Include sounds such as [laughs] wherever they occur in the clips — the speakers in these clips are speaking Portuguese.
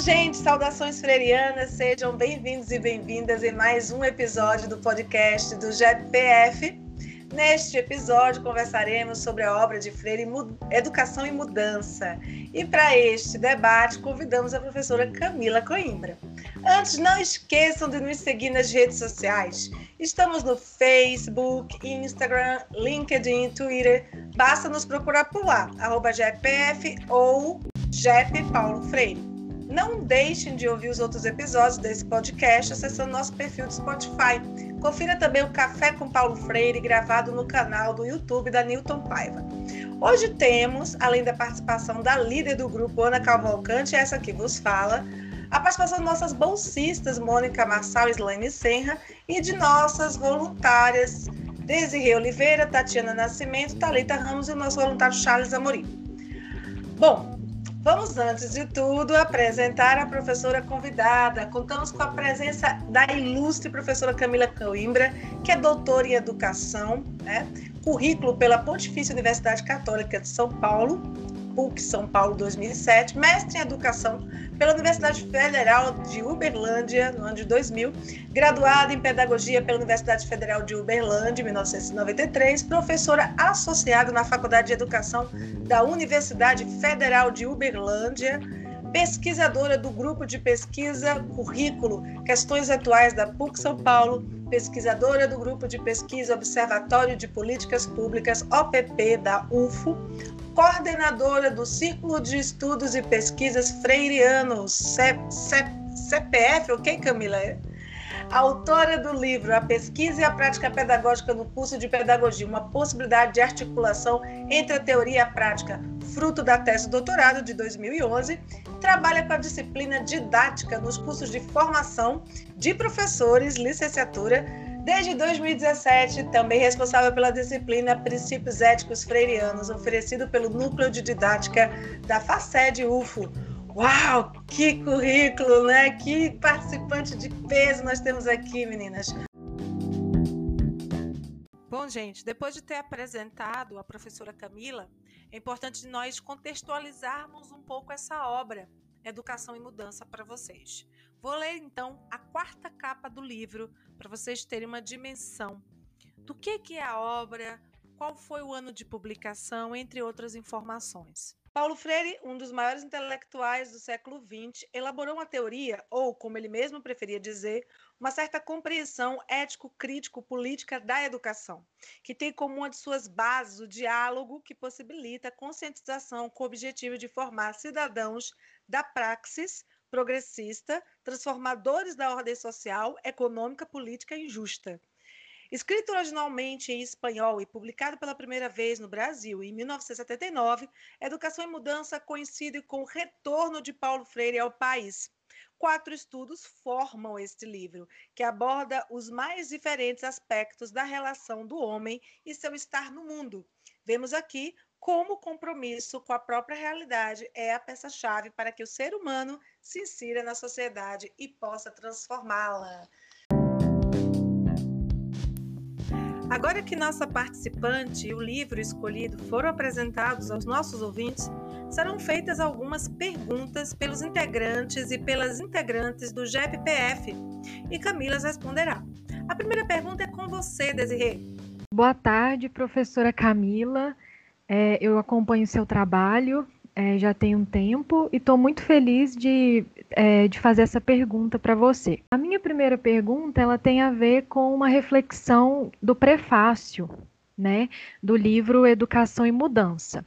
gente, saudações freirianas, sejam bem-vindos e bem-vindas em mais um episódio do podcast do GPF. Neste episódio conversaremos sobre a obra de Freire Educação e Mudança. E para este debate convidamos a professora Camila Coimbra. Antes, não esqueçam de nos seguir nas redes sociais. Estamos no Facebook, Instagram, LinkedIn, Twitter. Basta nos procurar por lá, arroba GPF ou GP Paulo Freire. Não deixem de ouvir os outros episódios desse podcast acessando nosso perfil do Spotify. Confira também o Café com Paulo Freire, gravado no canal do YouTube da Newton Paiva. Hoje temos, além da participação da líder do grupo, Ana Cavalcante, essa que vos fala, a participação de nossas bolsistas, Mônica Marçal e Slaine Senra, e de nossas voluntárias, Desirê Oliveira, Tatiana Nascimento, Talita Ramos e o nosso voluntário Charles Amorim. Bom, Vamos, antes de tudo, apresentar a professora convidada. Contamos com a presença da ilustre professora Camila Coimbra, que é doutora em educação, né? currículo pela Pontifícia Universidade Católica de São Paulo, PUC São Paulo 2007, mestre em educação pela Universidade Federal de Uberlândia, no ano de 2000, graduada em pedagogia pela Universidade Federal de Uberlândia, em 1993, professora associada na Faculdade de Educação da Universidade Federal de Uberlândia, pesquisadora do grupo de pesquisa Currículo Questões Atuais da PUC São Paulo, pesquisadora do grupo de pesquisa Observatório de Políticas Públicas OPP da UFO, coordenadora do Círculo de Estudos e Pesquisas Freirianos, CPF, ok, Camila? Autora do livro A Pesquisa e a Prática Pedagógica no Curso de Pedagogia, uma possibilidade de articulação entre a teoria e a prática, fruto da tese doutorado de 2011, trabalha com a disciplina didática nos cursos de formação de professores, licenciatura, Desde 2017, também responsável pela disciplina Princípios Éticos Freirianos, oferecido pelo Núcleo de Didática da FACED UFO. Uau, que currículo, né? Que participante de peso nós temos aqui, meninas. Bom, gente, depois de ter apresentado a professora Camila, é importante nós contextualizarmos um pouco essa obra, Educação e Mudança, para vocês. Vou ler então a quarta capa do livro para vocês terem uma dimensão do que, que é a obra, qual foi o ano de publicação, entre outras informações. Paulo Freire, um dos maiores intelectuais do século XX, elaborou uma teoria, ou, como ele mesmo preferia dizer, uma certa compreensão ético-crítico-política da educação, que tem como uma de suas bases o diálogo que possibilita a conscientização com o objetivo de formar cidadãos da praxis progressista, transformadores da ordem social, econômica, política e justa. Escrito originalmente em espanhol e publicado pela primeira vez no Brasil em 1979, Educação e Mudança coincide com o retorno de Paulo Freire ao país. Quatro estudos formam este livro, que aborda os mais diferentes aspectos da relação do homem e seu estar no mundo. Vemos aqui como o compromisso com a própria realidade é a peça-chave para que o ser humano se insira na sociedade e possa transformá-la. Agora que nossa participante e o livro escolhido foram apresentados aos nossos ouvintes, serão feitas algumas perguntas pelos integrantes e pelas integrantes do GEPPF e Camila responderá. A primeira pergunta é com você, Desirê. Boa tarde, professora Camila. É, eu acompanho seu trabalho é, já tem um tempo e estou muito feliz de, é, de fazer essa pergunta para você. A minha primeira pergunta ela tem a ver com uma reflexão do prefácio né, do livro Educação e Mudança.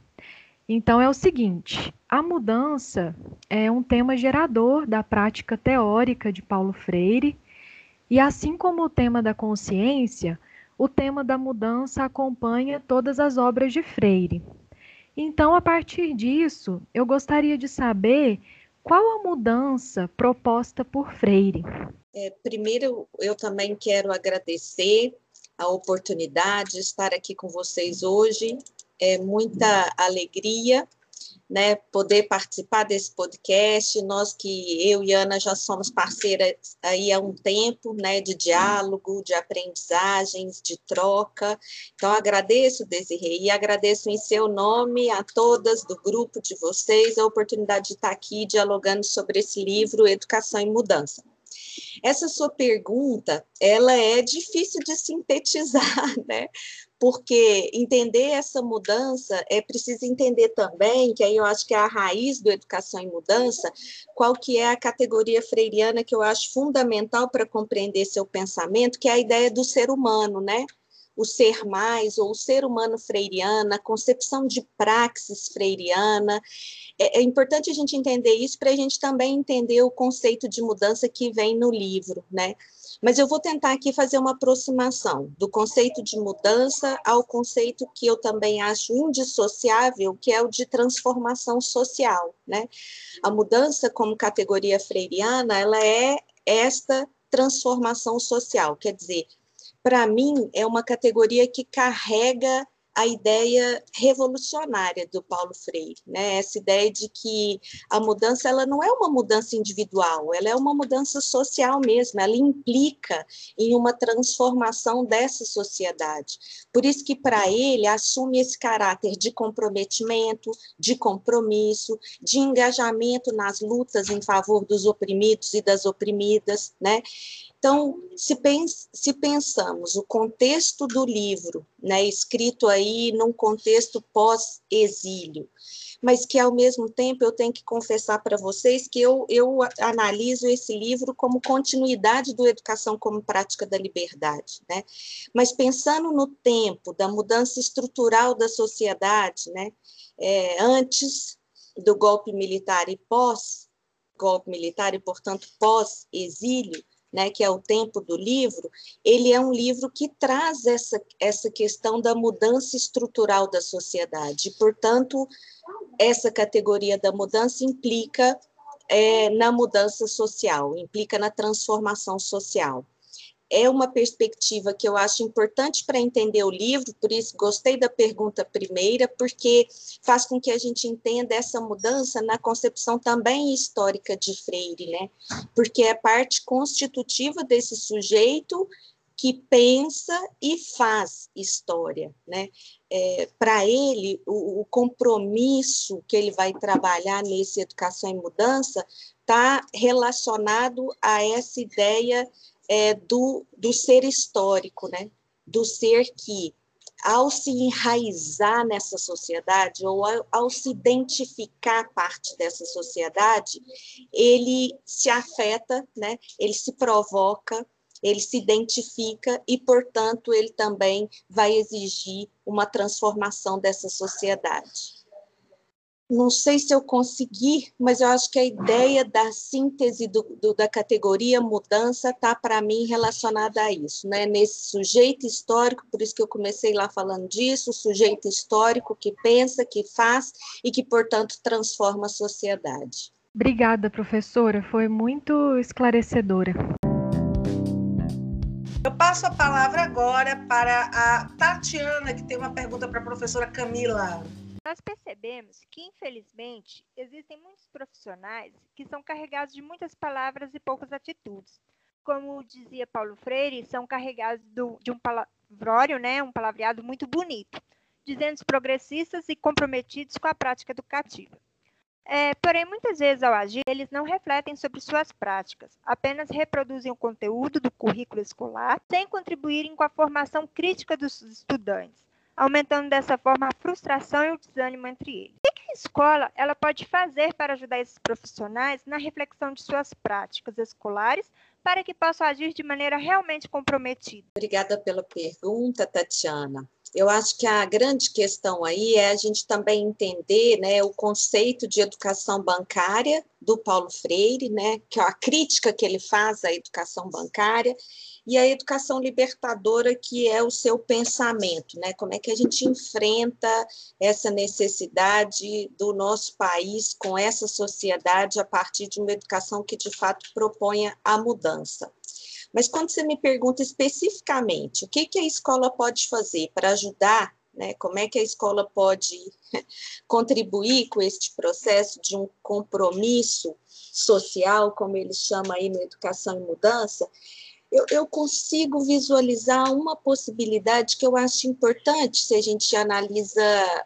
Então é o seguinte: a mudança é um tema gerador da prática teórica de Paulo Freire, e assim como o tema da consciência, o tema da mudança acompanha todas as obras de Freire. Então, a partir disso, eu gostaria de saber qual a mudança proposta por Freire. É, primeiro, eu também quero agradecer a oportunidade de estar aqui com vocês hoje. É muita alegria né, poder participar desse podcast. Nós que eu e Ana já somos parceiras aí há um tempo, né, de diálogo, de aprendizagens, de troca. Então agradeço, Desirê, e agradeço em seu nome a todas do grupo de vocês a oportunidade de estar aqui dialogando sobre esse livro Educação e Mudança. Essa sua pergunta, ela é difícil de sintetizar, [laughs] né? Porque entender essa mudança é preciso entender também, que aí eu acho que é a raiz do educação em mudança, qual que é a categoria freiriana que eu acho fundamental para compreender seu pensamento, que é a ideia do ser humano, né? o ser mais, ou o ser humano freiriana, a concepção de praxis freiriana. É, é importante a gente entender isso para a gente também entender o conceito de mudança que vem no livro, né? Mas eu vou tentar aqui fazer uma aproximação do conceito de mudança ao conceito que eu também acho indissociável, que é o de transformação social, né? A mudança como categoria freiriana, ela é esta transformação social, quer dizer, para mim, é uma categoria que carrega a ideia revolucionária do Paulo Freire, né? Essa ideia de que a mudança ela não é uma mudança individual, ela é uma mudança social mesmo, ela implica em uma transformação dessa sociedade. Por isso que para ele assume esse caráter de comprometimento, de compromisso, de engajamento nas lutas em favor dos oprimidos e das oprimidas, né? Então, se, pens se, pensamos o contexto do livro, né, escrito aí num contexto pós-exílio, mas que, ao mesmo tempo, eu tenho que confessar para vocês que eu, eu analiso esse livro como continuidade do Educação como Prática da Liberdade. Né? Mas pensando no tempo da mudança estrutural da sociedade, né, é, antes do golpe militar e pós-golpe militar, e, portanto, pós-exílio, né, que é o tempo do livro, ele é um livro que traz essa, essa questão da mudança estrutural da sociedade. portanto, essa categoria da mudança implica é, na mudança social, implica na transformação social é uma perspectiva que eu acho importante para entender o livro, por isso gostei da pergunta primeira, porque faz com que a gente entenda essa mudança na concepção também histórica de Freire, né? Porque é parte constitutiva desse sujeito que pensa e faz história, né? É, para ele, o, o, compromisso que ele vai trabalhar nesse Educação e Mudança está relacionado a essa ideia é, do, do ser histórico, né? do ser que, ao se enraizar nessa sociedade, ou ao, ao se identificar parte dessa sociedade, ele se afeta, né? ele se provoca, ele se identifica e, portanto, ele também vai exigir uma transformação dessa sociedade não sei se eu consegui, mas eu acho que a ideia da síntese do, do, da categoria mudança está, para mim, relacionada a isso, né? nesse sujeito histórico, por isso que eu comecei lá falando disso, o sujeito histórico que pensa, que faz e que, portanto, transforma a sociedade. Obrigada, professora, foi muito esclarecedora. Eu passo a palavra agora para a Tatiana, que tem uma pergunta para a professora Camila. Nós percebemos que, infelizmente, existem muitos profissionais que são carregados de muitas palavras e poucas atitudes. Como dizia Paulo Freire, são carregados do, de um palavrório, né, um palavreado muito bonito, dizendo progressistas e comprometidos com a prática educativa. É, porém, muitas vezes ao agir, eles não refletem sobre suas práticas, apenas reproduzem o conteúdo do currículo escolar sem contribuírem com a formação crítica dos estudantes aumentando dessa forma a frustração e o desânimo entre eles. O que a escola ela pode fazer para ajudar esses profissionais na reflexão de suas práticas escolares para que possam agir de maneira realmente comprometida? Obrigada pela pergunta, Tatiana. Eu acho que a grande questão aí é a gente também entender né, o conceito de educação bancária do Paulo Freire, né, que é a crítica que ele faz à educação bancária, e a educação libertadora, que é o seu pensamento, né? Como é que a gente enfrenta essa necessidade do nosso país com essa sociedade a partir de uma educação que de fato proponha a mudança. Mas quando você me pergunta especificamente o que, que a escola pode fazer para ajudar né? Como é que a escola pode [laughs] contribuir com este processo de um compromisso social, como ele chama aí no Educação e Mudança, eu, eu, consigo visualizar uma possibilidade que eu acho importante se a gente analisa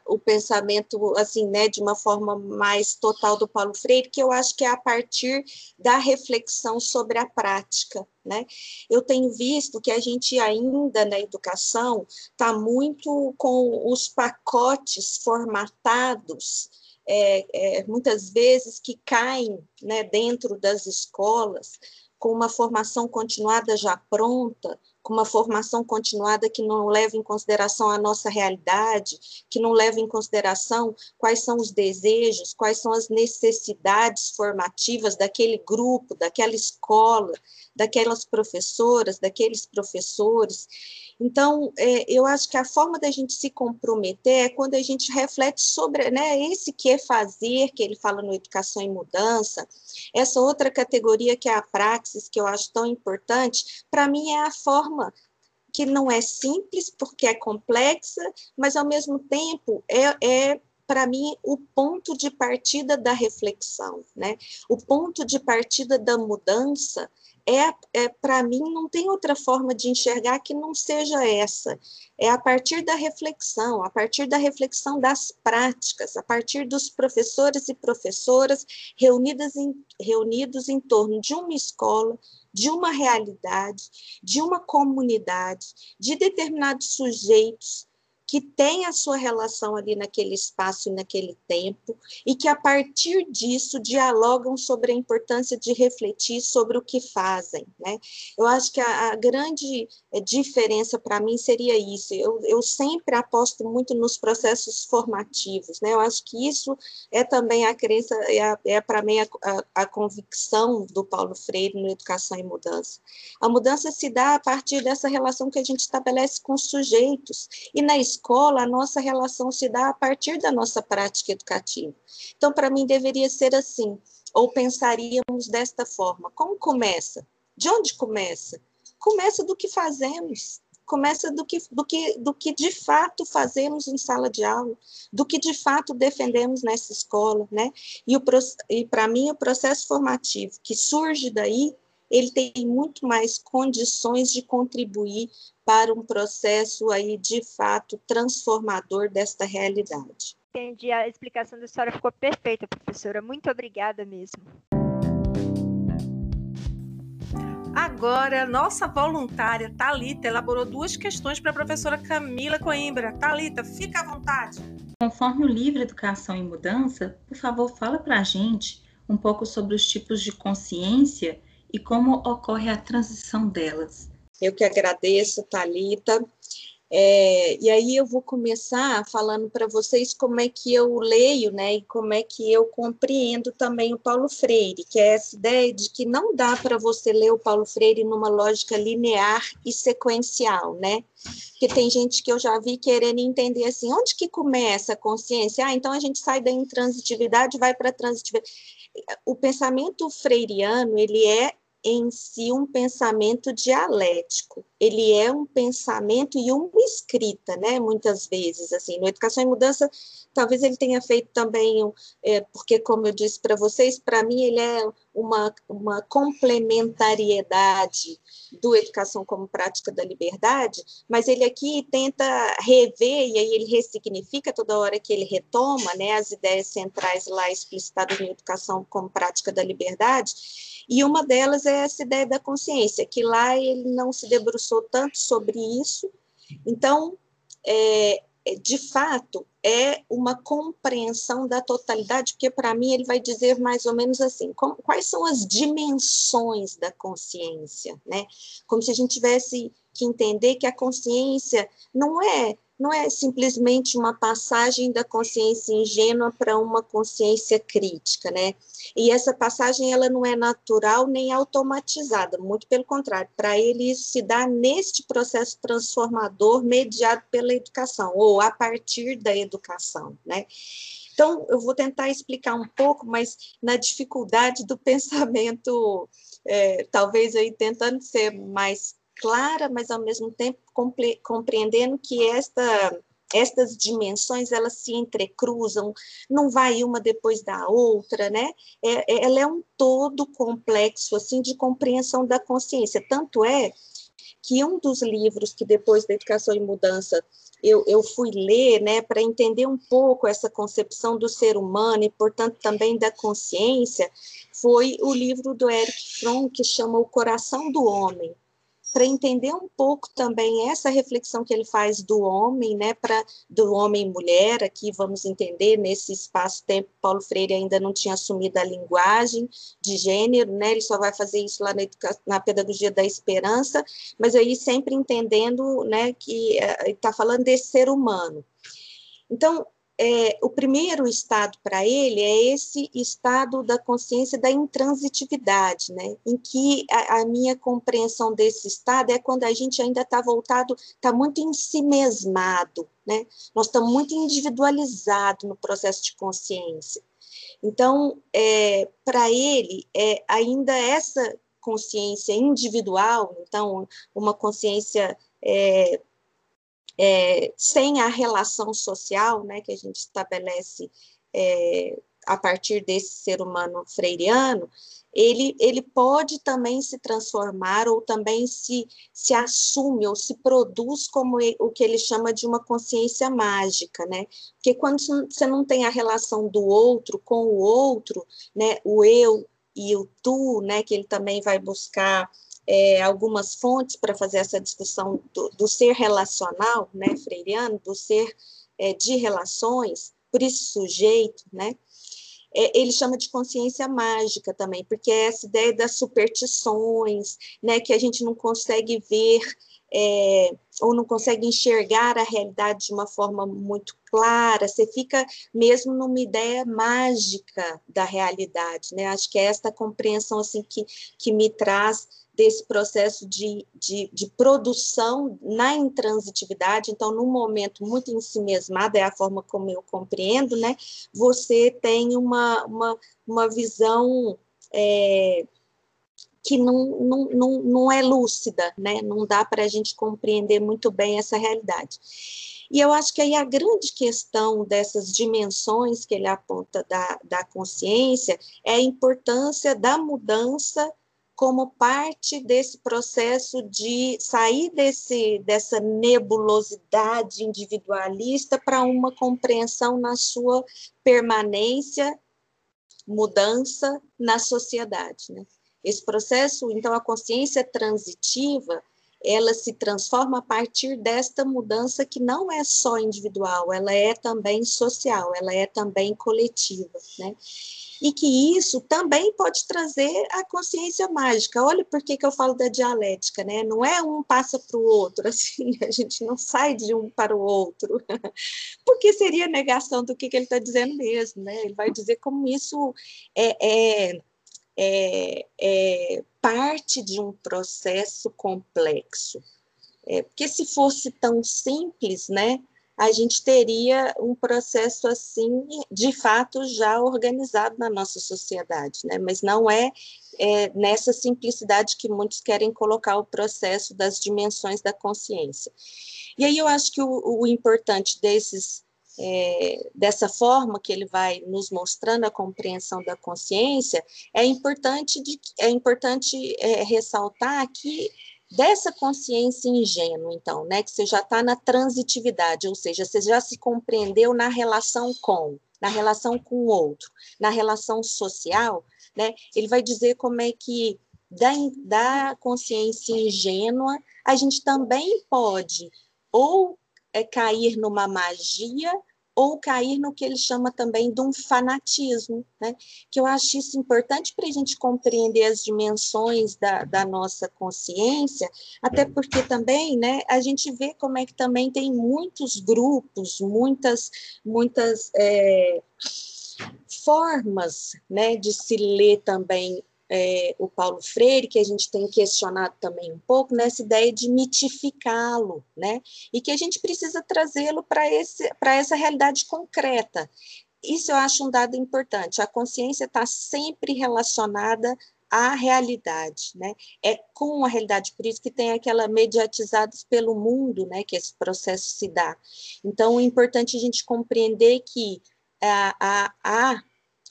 o pensamento assim, né, de uma forma mais total do Paulo Freire, que eu acho que é a partir da reflexão sobre a prática. Né? Eu tenho visto que a gente ainda na educação está muito com os pacotes formatados é, é, muitas vezes que caem né, dentro das escolas, com uma formação continuada já pronta, com uma formação continuada que não leva em consideração a nossa realidade, que não leva em consideração quais são os desejos, quais são as necessidades formativas daquele grupo, daquela escola, daquelas professoras, daqueles professores. Então, é, eu acho que a forma da gente se comprometer é quando a gente reflete sobre né, esse que é fazer, que ele fala no Educação em Mudança, essa outra categoria que é a praxis, que eu acho tão importante, para mim é a forma que não é simples, porque é complexa, mas ao mesmo tempo é, é para mim, o ponto de partida da reflexão, né? O ponto de partida da mudança é, é para mim não tem outra forma de enxergar que não seja essa. É a partir da reflexão, a partir da reflexão das práticas, a partir dos professores e professoras reunidas em, reunidos em torno de uma escola, de uma realidade, de uma comunidade, de determinados sujeitos que têm a sua relação ali naquele espaço e naquele tempo, e que a partir disso dialogam sobre a importância de refletir sobre o que fazem. Né? Eu acho que a, a grande eh, diferença para mim seria isso. Eu, eu sempre aposto muito nos processos formativos. Né? Eu acho que isso é também a crença, é, é para mim a, a, a convicção do Paulo Freire no Educação e Mudança. A mudança se dá a partir dessa relação que a gente estabelece com os sujeitos. E na escola, a nossa relação se dá a partir da nossa prática educativa. Então, para mim, deveria ser assim, ou pensaríamos desta forma: como começa? De onde começa? Começa do que fazemos, começa do que, do, que, do que de fato fazemos em sala de aula, do que de fato defendemos nessa escola, né? E, e para mim, o processo formativo que surge daí ele tem muito mais condições de contribuir para um processo aí de fato transformador desta realidade. Entendi, a explicação da senhora ficou perfeita, professora. Muito obrigada mesmo. Agora, nossa voluntária Talita elaborou duas questões para a professora Camila Coimbra. Talita, fica à vontade. Conforme o livro Educação em Mudança, por favor, fala para a gente um pouco sobre os tipos de consciência e como ocorre a transição delas. Eu que agradeço, Talita. É, e aí eu vou começar falando para vocês como é que eu leio, né, e como é que eu compreendo também o Paulo Freire, que é essa ideia de que não dá para você ler o Paulo Freire numa lógica linear e sequencial, né? Porque tem gente que eu já vi querendo entender assim, onde que começa a consciência? Ah, então a gente sai da intransitividade vai para a transitividade. O pensamento freiriano, ele é em si um pensamento dialético. Ele é um pensamento e uma escrita, né? Muitas vezes, assim, no Educação e Mudança, talvez ele tenha feito também, é, porque, como eu disse para vocês, para mim ele é uma, uma complementariedade do Educação como Prática da Liberdade, mas ele aqui tenta rever, e aí ele ressignifica toda hora que ele retoma, né, as ideias centrais lá explicitadas em Educação como Prática da Liberdade, e uma delas é essa ideia da consciência, que lá ele não se debruçou tanto sobre isso. Então, é de fato, é uma compreensão da totalidade, porque para mim ele vai dizer mais ou menos assim: como, quais são as dimensões da consciência, né? Como se a gente tivesse que entender que a consciência não é não é simplesmente uma passagem da consciência ingênua para uma consciência crítica, né? E essa passagem ela não é natural nem automatizada, muito pelo contrário, para ele isso se dá neste processo transformador mediado pela educação ou a partir da educação, né? Então, eu vou tentar explicar um pouco, mas na dificuldade do [laughs] pensamento, é, talvez aí tentando ser mais clara, mas ao mesmo tempo compreendendo que esta estas dimensões elas se entrecruzam, não vai uma depois da outra, né? É, é, ela é um todo complexo assim de compreensão da consciência. Tanto é que um dos livros que depois da Educação e Mudança eu, eu fui ler, né, para entender um pouco essa concepção do ser humano e, portanto, também da consciência, foi o livro do Eric Fromm que chama O Coração do Homem para entender um pouco também essa reflexão que ele faz do homem, né, para do homem e mulher, aqui vamos entender nesse espaço-tempo, Paulo Freire ainda não tinha assumido a linguagem de gênero, né, ele só vai fazer isso lá na, na pedagogia da esperança, mas aí sempre entendendo, né, que eh, está falando desse ser humano. Então, é, o primeiro estado para ele é esse estado da consciência da intransitividade, né? em que a, a minha compreensão desse estado é quando a gente ainda está voltado, está muito em si mesmado, né? nós estamos muito individualizados no processo de consciência. Então, é, para ele, é, ainda essa consciência individual, então, uma consciência é, é, sem a relação social né, que a gente estabelece é, a partir desse ser humano freiriano, ele, ele pode também se transformar ou também se, se assume ou se produz como o que ele chama de uma consciência mágica, né? Porque quando você não tem a relação do outro com o outro, né, o eu e o tu, né, que ele também vai buscar é, algumas fontes para fazer essa discussão do, do, ser relacional, né, freiriano, do ser é, de relações, por isso sujeito, né, é, ele chama de consciência mágica também, porque é essa ideia das superstições, né, que a gente não consegue ver é, ou não consegue enxergar a realidade de uma forma muito clara, você fica mesmo numa ideia mágica da realidade, né? Acho que é esta compreensão assim que, que me traz desse processo de, de, de, produção na intransitividade, então, num momento muito ensimesmado, é a forma como eu compreendo, né, você tem uma, uma, uma visão é, que não, não, não, não é lúcida, né, não dá para a gente compreender muito bem essa realidade. E eu acho que aí a grande questão dessas dimensões que ele aponta da, da consciência é a importância da mudança como parte desse processo de sair desse, dessa nebulosidade individualista para uma compreensão na sua permanência, mudança na sociedade. Né? Esse processo, então, a consciência transitiva, ela se transforma a partir desta mudança que não é só individual, ela é também social, ela é também coletiva, né? e que isso também pode trazer a consciência mágica. Olha por que, que eu falo da dialética, né? Não é um passa para o outro, [laughs] assim, a gente não sai de um para o outro, [laughs] porque seria negação do que, que ele está dizendo mesmo, né? Ele vai dizer como isso é, é, é, é parte de um processo complexo. É, porque se fosse tão simples, né? a gente teria um processo assim, de fato, já organizado na nossa sociedade, né? Mas não é, é nessa simplicidade que muitos querem colocar o processo das dimensões da consciência. E aí eu acho que o, o importante desses é, dessa forma que ele vai nos mostrando a compreensão da consciência, é importante, de, é importante é, ressaltar que dessa consciência ingênua, então, né, que você já está na transitividade, ou seja, você já se compreendeu na relação com, na relação com o outro, na relação social, né, ele vai dizer como é que da, da consciência ingênua a gente também pode ou é, cair numa magia ou cair no que ele chama também de um fanatismo, né? que eu acho isso importante para a gente compreender as dimensões da, da, nossa consciência, até porque também né, a gente vê como é que também tem muitos grupos, muitas, muitas é, formas né, de se ler também é, o Paulo Freire, que a gente tem questionado também um pouco, nessa ideia de mitificá-lo, né? E que a gente precisa trazê-lo para essa realidade concreta. Isso eu acho um dado importante. A consciência está sempre relacionada a realidade, né? É com a realidade, por isso que tem aquela mediatizados pelo mundo, né? Que esse processo se dá. Então, é importante a gente compreender que a, a, a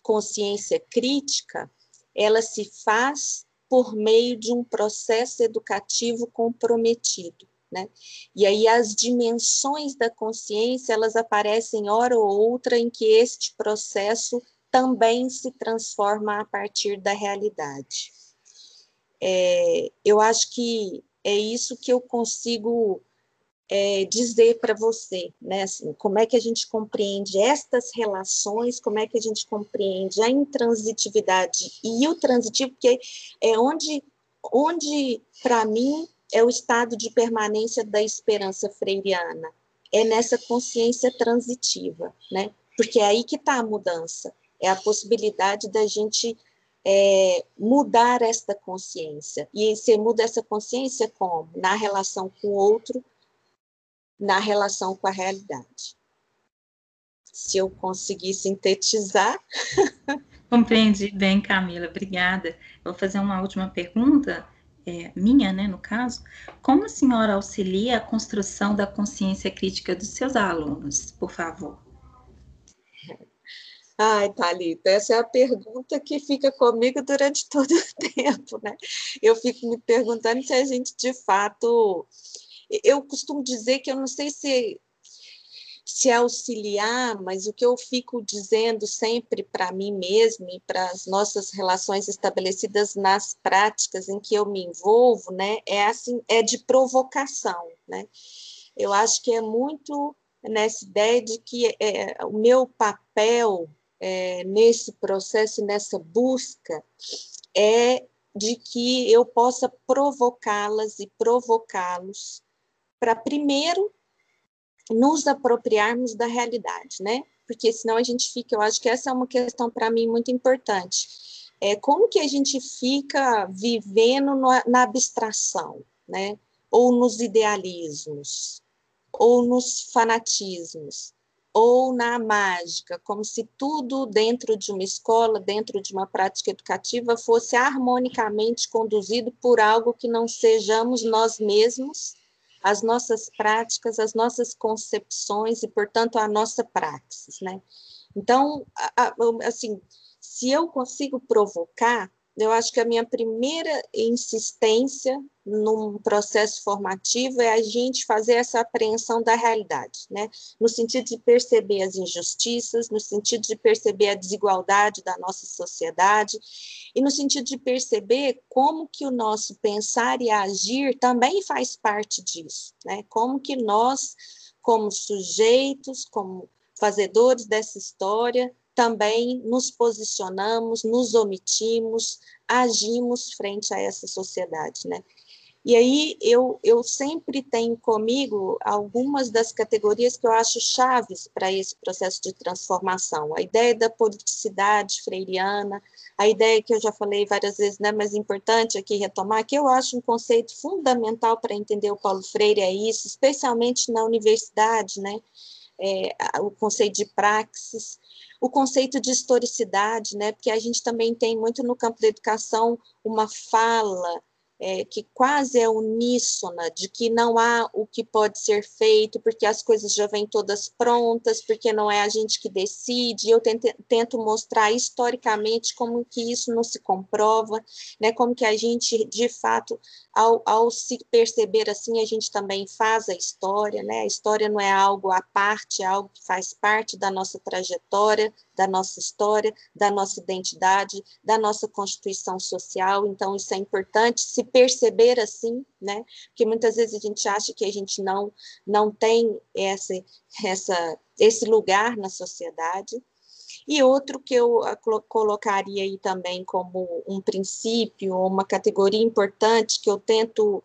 consciência crítica, ela se faz por meio de um processo educativo comprometido. Né? E aí as dimensões da consciência elas aparecem hora ou outra em que este processo também se transforma a partir da realidade. É, eu acho que é isso que eu consigo é, dizer para você, né? Assim, como é que a gente compreende estas relações, como é que a gente compreende a intransitividade e o transitivo, porque é onde, onde para mim, é o estado de permanência da esperança freiriana, é nessa consciência transitiva, né? Porque é aí que está a mudança, é a possibilidade da gente é, mudar esta consciência. E você muda essa consciência como? Na relação com o outro, na relação com a realidade. Se eu conseguir sintetizar. [laughs] Compreendi bem, Camila, obrigada. Vou fazer uma última pergunta, é, minha, né, no caso. Como a senhora auxilia a construção da consciência crítica dos seus alunos, por favor? Ai, Thalita, essa é a pergunta que fica comigo durante [laughs] todo o tempo, né? Eu fico me perguntando se a gente, de fato, eu costumo dizer que eu não sei se se auxiliar, mas o que eu fico dizendo sempre para mim mesma e para as nossas relações estabelecidas nas práticas em que eu me envolvo, né, é assim, é de provocação, né? Eu acho que é muito nessa ideia de que é, o meu papel é, nesse processo, nessa busca, é de que eu possa provocá-las e provocá-los para primeiro nos apropriarmos da realidade, né? Porque senão a gente fica, eu acho que essa é uma questão para mim muito importante. É como que a gente fica vivendo no, na abstração, né? Ou nos idealismos, ou nos fanatismos, ou na mágica, como se tudo dentro de uma escola, dentro de uma prática educativa, fosse harmonicamente conduzido por algo que não sejamos nós mesmos as nossas práticas, as nossas concepções e, portanto, a nossa praxis, né? Então, assim, se eu consigo provocar, eu acho que a minha primeira insistência num processo formativo é a gente fazer essa apreensão da realidade, né? No sentido de perceber as injustiças, no sentido de perceber a desigualdade da nossa sociedade e no sentido de perceber como que o nosso pensar e agir também faz parte disso, né? Como que nós, como sujeitos, como fazedores dessa história, também nos posicionamos, nos omitimos, agimos frente a essa sociedade, né? E aí eu, eu sempre tenho comigo algumas das categorias que eu acho chaves para esse processo de transformação. A ideia da politicidade freiriana, a ideia que eu já falei várias vezes, né, mas importante aqui retomar, que eu acho um conceito fundamental para entender o Paulo Freire é isso, especialmente na universidade, né? É, o conceito de praxis, o conceito de historicidade, né? Porque a gente também tem muito no campo da educação uma fala é, que quase é uníssona, de que não há o que pode ser feito, porque as coisas já vêm todas prontas, porque não é a gente que decide. Eu tento, tento mostrar historicamente como que isso não se comprova, né, como que a gente, de fato, ao, ao se perceber assim, a gente também faz a história, né? A história não é algo à parte, é algo que faz parte da nossa trajetória, da nossa história, da nossa identidade, da nossa constituição social. Então, isso é importante se perceber assim, né? Porque muitas vezes a gente acha que a gente não, não tem essa, essa, esse lugar na sociedade. E outro que eu colocaria aí também como um princípio, uma categoria importante que eu tento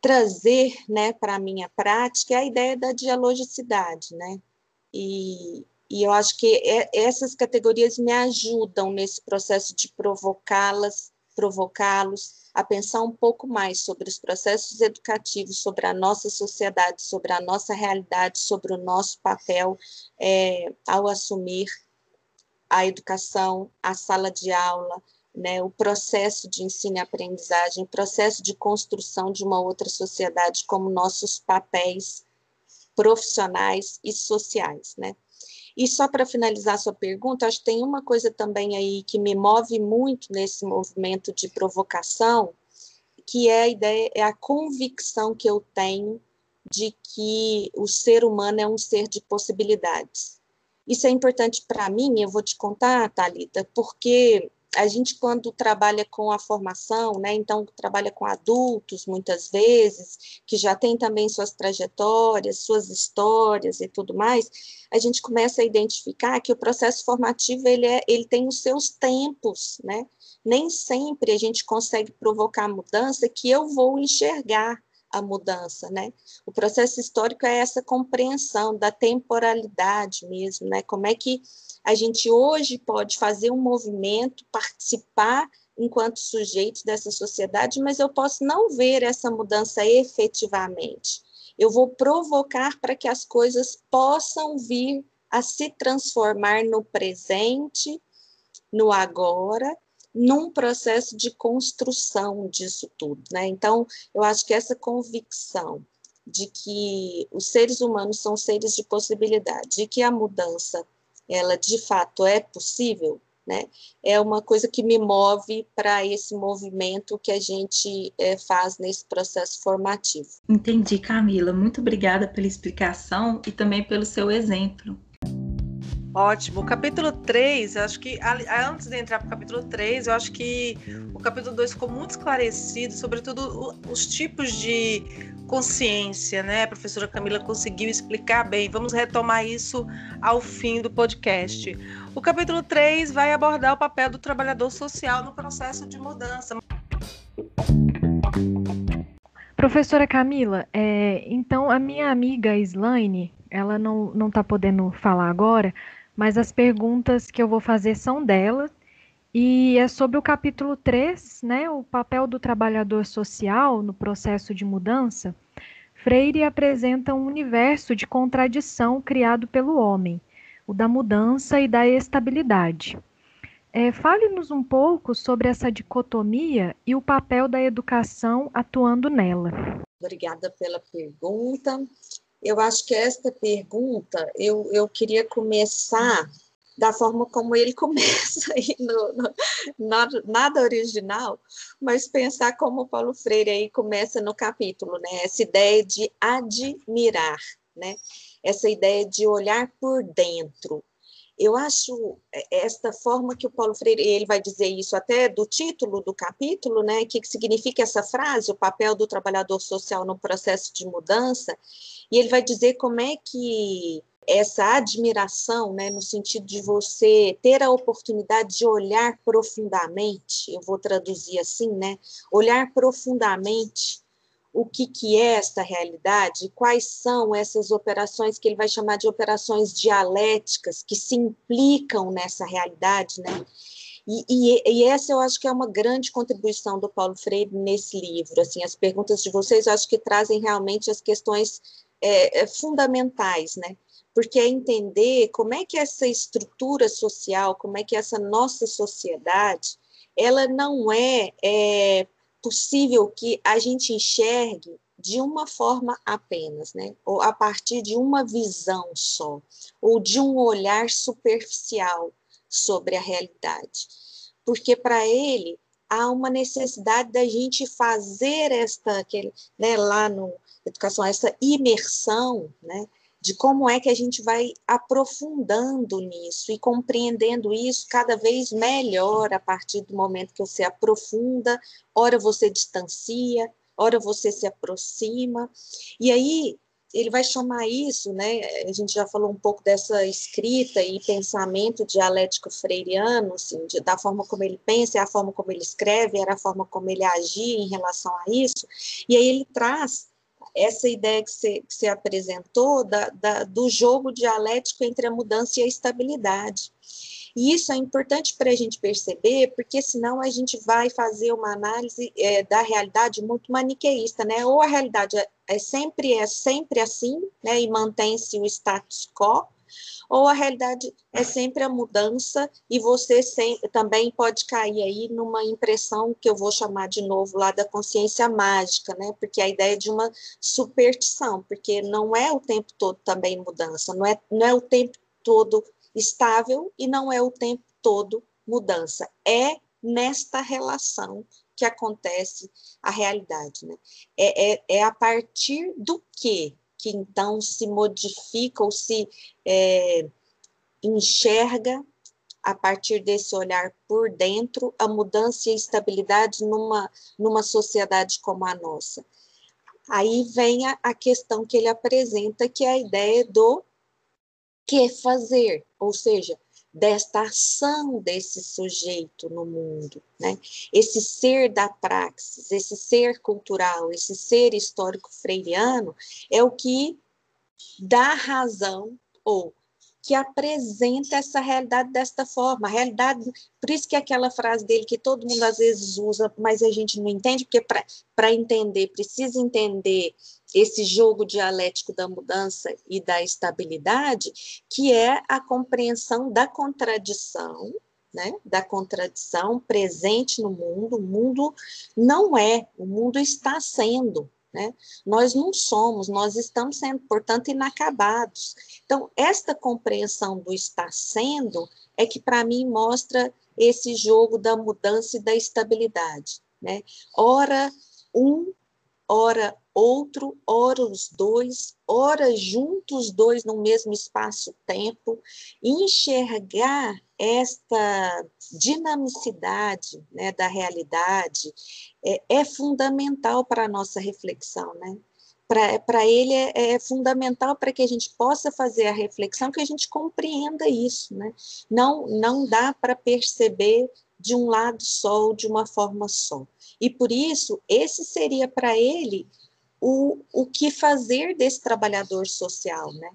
trazer né, para a minha prática é a ideia da dialogicidade, né? E, e eu acho que essas categorias me ajudam nesse processo de provocá-las, provocá-los a pensar um pouco mais sobre os processos educativos, sobre a nossa sociedade, sobre a nossa realidade, sobre o nosso papel é, ao assumir a educação, a sala de aula, né, o processo de ensino e aprendizagem, o processo de construção de uma outra sociedade como nossos papéis profissionais e sociais, né? E só para finalizar sua pergunta, acho que tem uma coisa também aí que me move muito nesse movimento de provocação, que é a ideia, é a convicção que eu tenho de que o ser humano é um ser de possibilidades. Isso é importante para mim, eu vou te contar, Talita, porque a gente quando trabalha com a formação, né, então trabalha com adultos muitas vezes, que já tem também suas trajetórias, suas histórias e tudo mais, a gente começa a identificar que o processo formativo ele, é, ele tem os seus tempos, né? Nem sempre a gente consegue provocar mudança que eu vou enxergar a mudança, né? O processo histórico é essa compreensão da temporalidade mesmo, né? Como é que a gente hoje pode fazer um movimento, participar enquanto sujeitos dessa sociedade, mas eu posso não ver essa mudança efetivamente. Eu vou provocar para que as coisas possam vir a se transformar no presente, no agora, num processo de construção disso tudo, né? Então, eu acho que essa convicção de que os seres humanos são seres de possibilidade, de que a mudança ela de fato é possível, né? É uma coisa que me move para esse movimento que a gente é, faz nesse processo formativo. Entendi, Camila. Muito obrigada pela explicação e também pelo seu exemplo. Ótimo. O capítulo 3, acho que antes de entrar para o capítulo 3, eu acho que o capítulo 2 ficou muito esclarecido, sobretudo os tipos de consciência, né? A professora Camila conseguiu explicar bem. Vamos retomar isso ao fim do podcast. O capítulo 3 vai abordar o papel do trabalhador social no processo de mudança. Professora Camila, é, então a minha amiga Slaine, ela não está podendo falar agora, mas as perguntas que eu vou fazer são dela, e é sobre o capítulo 3, né, o papel do trabalhador social no processo de mudança. Freire apresenta um universo de contradição criado pelo homem, o da mudança e da estabilidade. É, Fale-nos um pouco sobre essa dicotomia e o papel da educação atuando nela. Obrigada pela pergunta. Eu acho que esta pergunta eu, eu queria começar da forma como ele [laughs] começa aí no, no, nada, nada original, mas pensar como Paulo Freire aí começa no capítulo, né? Essa ideia de admirar, né? Essa ideia de olhar por dentro. Eu acho esta forma que o Paulo Freire, ele vai dizer isso até do título do capítulo, né? Que significa essa frase, o papel do trabalhador social no processo de mudança, e ele vai dizer como é que essa admiração, né, no sentido de você ter a oportunidade de olhar profundamente, eu vou traduzir assim, né, olhar profundamente o que, que é esta realidade, quais são essas operações que ele vai chamar de operações dialéticas que se implicam nessa realidade, né? E, e, e, essa eu acho que é uma grande contribuição do Paulo Freire nesse livro. Assim, as perguntas de vocês eu acho que trazem realmente as questões é, é, fundamentais, né? Porque é entender como é que essa estrutura social, como é que essa nossa sociedade, ela não é, é possível que a gente enxergue de uma forma apenas, né? Ou a partir de uma visão só, ou de um olhar superficial sobre a realidade. Porque para ele há uma necessidade da gente fazer esta, aquele, né, lá no educação, essa imersão, né, de como é que a gente vai aprofundando nisso e compreendendo isso cada vez melhor a partir do momento que você aprofunda, ora você distancia, ora você se aproxima, e aí ele vai chamar isso, né? A gente já falou um pouco dessa escrita e pensamento dialético freiriano, assim, de, da forma como ele pensa, é a forma como ele escreve, era a forma como ele agia em relação a isso. E aí ele traz essa ideia que você, que você apresentou da, da, do jogo dialético entre a mudança e a estabilidade. E isso é importante para a gente perceber, porque senão a gente vai fazer uma análise é, da realidade muito maniqueísta, né? Ou a realidade é, é sempre é sempre assim, né? E mantém-se o status quo, ou a realidade é sempre a mudança e você sem, também pode cair aí numa impressão que eu vou chamar de novo lá da consciência mágica, né? Porque a ideia de uma superstição, porque não é o tempo todo também mudança, não é, não é o tempo todo estável e não é o tempo todo mudança. É nesta relação que acontece a realidade. Né? É, é, é a partir do que que então se modifica ou se é, enxerga a partir desse olhar por dentro a mudança e a estabilidade numa, numa sociedade como a nossa. Aí vem a, a questão que ele apresenta, que é a ideia do que fazer, ou seja, desta ação desse sujeito no mundo, né? Esse ser da praxis, esse ser cultural, esse ser histórico freiriano é o que dá razão ou que apresenta essa realidade desta forma. A realidade, por isso que é aquela frase dele que todo mundo às vezes usa, mas a gente não entende, porque para entender, precisa entender esse jogo dialético da mudança e da estabilidade, que é a compreensão da contradição, né, da contradição presente no mundo. O mundo não é, o mundo está sendo. Né? Nós não somos, nós estamos sendo, portanto, inacabados. Então, esta compreensão do está sendo é que, para mim, mostra esse jogo da mudança e da estabilidade. Né? Ora um, ora outro, ora os dois, ora juntos dois no mesmo espaço-tempo, enxergar esta dinamicidade né, da realidade é, é fundamental para a nossa reflexão, né? Para ele é, é fundamental para que a gente possa fazer a reflexão, que a gente compreenda isso, né? Não, não dá para perceber de um lado só ou de uma forma só. E por isso, esse seria para ele o, o que fazer desse trabalhador social, né?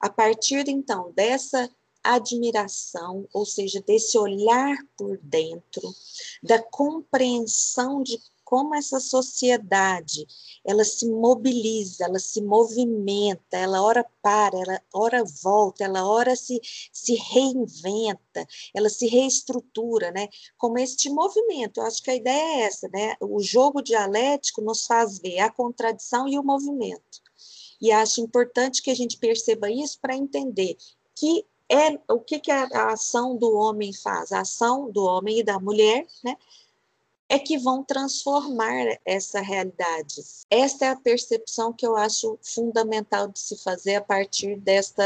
A partir, então, dessa admiração, ou seja, desse olhar por dentro, da compreensão de como essa sociedade ela se mobiliza, ela se movimenta, ela ora para, ela ora volta, ela ora se, se reinventa, ela se reestrutura, né? Como este movimento. Eu acho que a ideia é essa, né? O jogo dialético nos faz ver a contradição e o movimento. E acho importante que a gente perceba isso para entender que é o que, que a, a ação do homem faz, a ação do homem e da mulher, né? É que vão transformar essa realidade. Esta é a percepção que eu acho fundamental de se fazer a partir desta.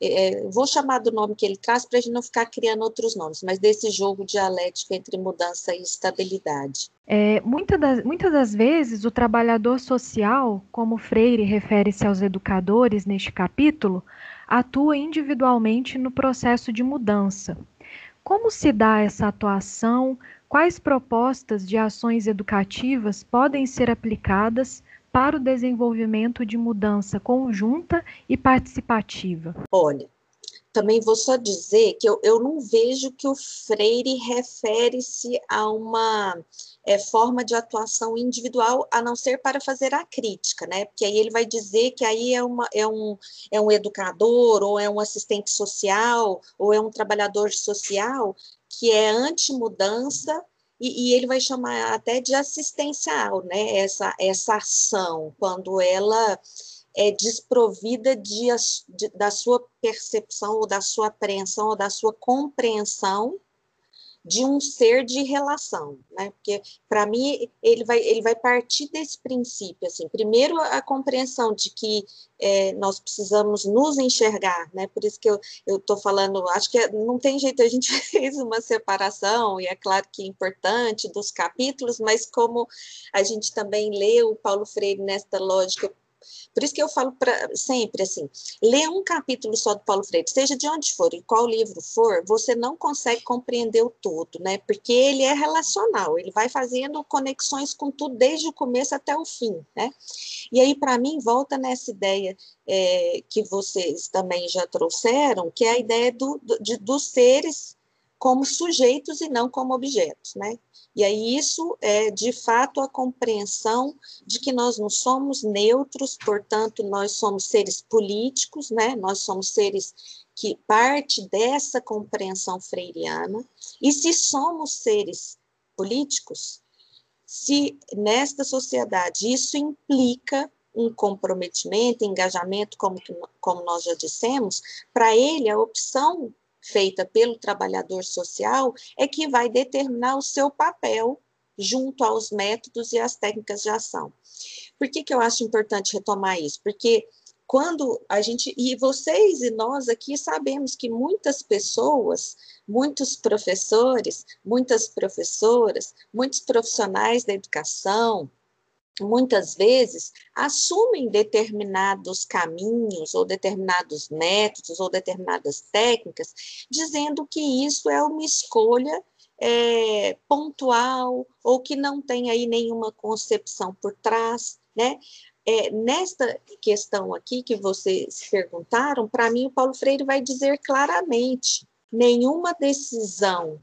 É, vou chamar do nome que ele traz para a gente não ficar criando outros nomes, mas desse jogo dialético entre mudança e estabilidade. É, muitas, das, muitas das vezes, o trabalhador social, como Freire refere-se aos educadores neste capítulo, atua individualmente no processo de mudança. Como se dá essa atuação? Quais propostas de ações educativas podem ser aplicadas para o desenvolvimento de mudança conjunta e participativa? Olha, também vou só dizer que eu, eu não vejo que o Freire refere-se a uma é, forma de atuação individual, a não ser para fazer a crítica, né? Porque aí ele vai dizer que aí é, uma, é, um, é um educador, ou é um assistente social, ou é um trabalhador social que é anti-mudança, e, e, ele vai chamar até de assistencial, né? Essa, essa ação, quando ela é desprovida de, de, da sua percepção, ou da sua apreensão, ou da sua compreensão de um ser de relação, né? Porque para mim ele vai ele vai partir desse princípio assim. Primeiro a compreensão de que é, nós precisamos nos enxergar, né? Por isso que eu estou falando, acho que não tem jeito a gente [laughs] fez uma separação e é claro que é importante dos capítulos, mas como a gente também o Paulo Freire nesta lógica por isso que eu falo pra, sempre assim: lê um capítulo só do Paulo Freire, seja de onde for, em qual livro for, você não consegue compreender o todo, né? Porque ele é relacional, ele vai fazendo conexões com tudo desde o começo até o fim, né? E aí, para mim, volta nessa ideia é, que vocês também já trouxeram, que é a ideia do, do de, dos seres como sujeitos e não como objetos, né? E aí isso é, de fato, a compreensão de que nós não somos neutros, portanto, nós somos seres políticos, né? Nós somos seres que parte dessa compreensão freiriana. E se somos seres políticos, se nesta sociedade isso implica um comprometimento, engajamento, como, como nós já dissemos, para ele a opção feita pelo trabalhador social é que vai determinar o seu papel junto aos métodos e às técnicas de ação. Por que, que eu acho importante retomar isso? Porque quando a gente, e vocês e nós aqui sabemos que muitas pessoas, muitos professores, muitas professoras, muitos profissionais da educação, muitas vezes assumem determinados caminhos ou determinados métodos ou determinadas técnicas, dizendo que isso é uma escolha é, pontual ou que não tem aí nenhuma concepção por trás, né? É, nesta questão aqui que vocês perguntaram, para mim o Paulo Freire vai dizer claramente: nenhuma decisão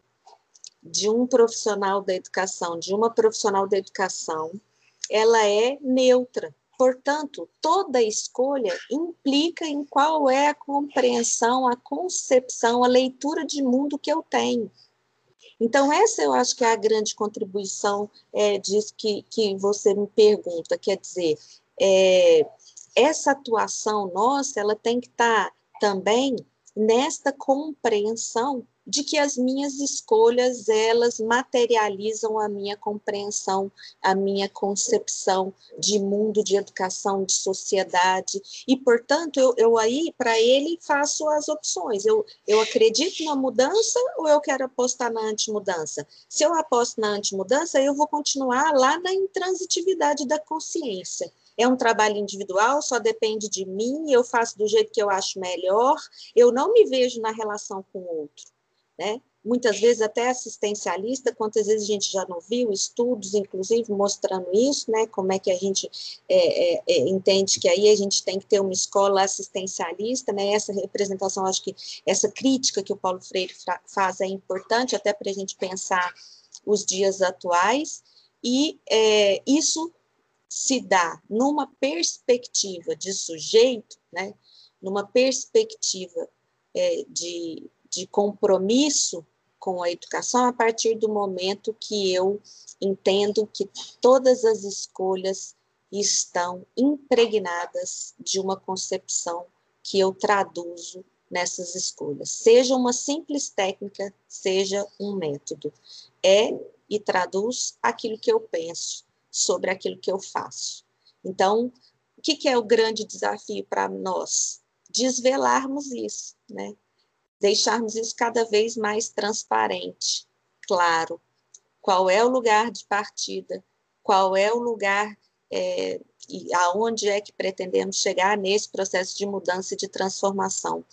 de um profissional da educação, de uma profissional da educação, ela é neutra. Portanto, toda escolha implica em qual é a compreensão, a concepção, a leitura de mundo que eu tenho. Então, essa eu acho que é a grande contribuição é, disso que, que você me pergunta. Quer dizer, é, essa atuação nossa, ela tem que estar tá também nesta compreensão de que as minhas escolhas elas materializam a minha compreensão, a minha concepção de mundo, de educação, de sociedade e portanto eu, eu aí para ele faço as opções. Eu, eu acredito na mudança ou eu quero apostar na antimudança? Se eu aposto na antimudança, eu vou continuar lá na intransitividade da consciência é um trabalho individual, só depende de mim, eu faço do jeito que eu acho melhor, eu não me vejo na relação com o outro né? Muitas vezes até assistencialista, quantas vezes a gente já não viu estudos, inclusive, mostrando isso, né? Como é que a gente é, é, é, entende que aí a gente tem que ter uma escola assistencialista, né? Essa representação, acho que essa crítica que o Paulo Freire faz é importante até para a gente pensar os dias atuais, e é, isso se dá numa perspectiva de sujeito, né? Numa perspectiva é, de de compromisso com a educação a partir do momento que eu entendo que todas as escolhas estão impregnadas de uma concepção que eu traduzo nessas escolhas, seja uma simples técnica, seja um método. É e traduz aquilo que eu penso sobre aquilo que eu faço. Então, o que, que é o grande desafio para nós? Desvelarmos isso, né? Deixarmos isso cada vez mais transparente, claro. Qual é o lugar de partida? Qual é o lugar é, e aonde é que pretendemos chegar nesse processo de mudança e de transformação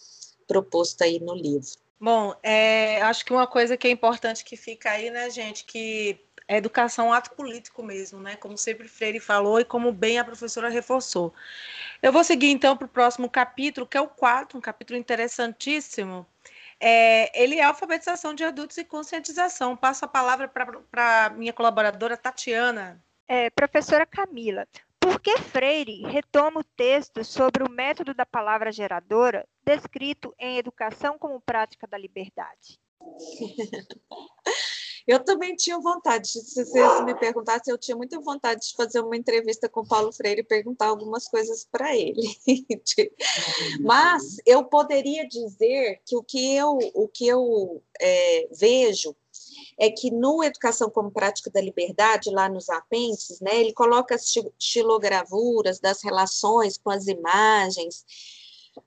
proposto aí no livro? Bom, é, acho que uma coisa que é importante que fica aí, né, gente, que é educação um ato político mesmo, né? Como sempre Freire falou e como bem a professora reforçou. Eu vou seguir então para o próximo capítulo, que é o quarto, um capítulo interessantíssimo. É, ele é alfabetização de adultos e conscientização. Passo a palavra para a minha colaboradora Tatiana. É, professora Camila, por que Freire retoma o texto sobre o método da palavra geradora descrito em Educação como Prática da Liberdade? [laughs] Eu também tinha vontade, se vocês me perguntassem, eu tinha muita vontade de fazer uma entrevista com Paulo Freire e perguntar algumas coisas para ele. [laughs] Mas eu poderia dizer que o que eu, o que eu é, vejo é que no Educação como Prática da Liberdade, lá nos apêndices, né, ele coloca as xilogravuras das relações com as imagens,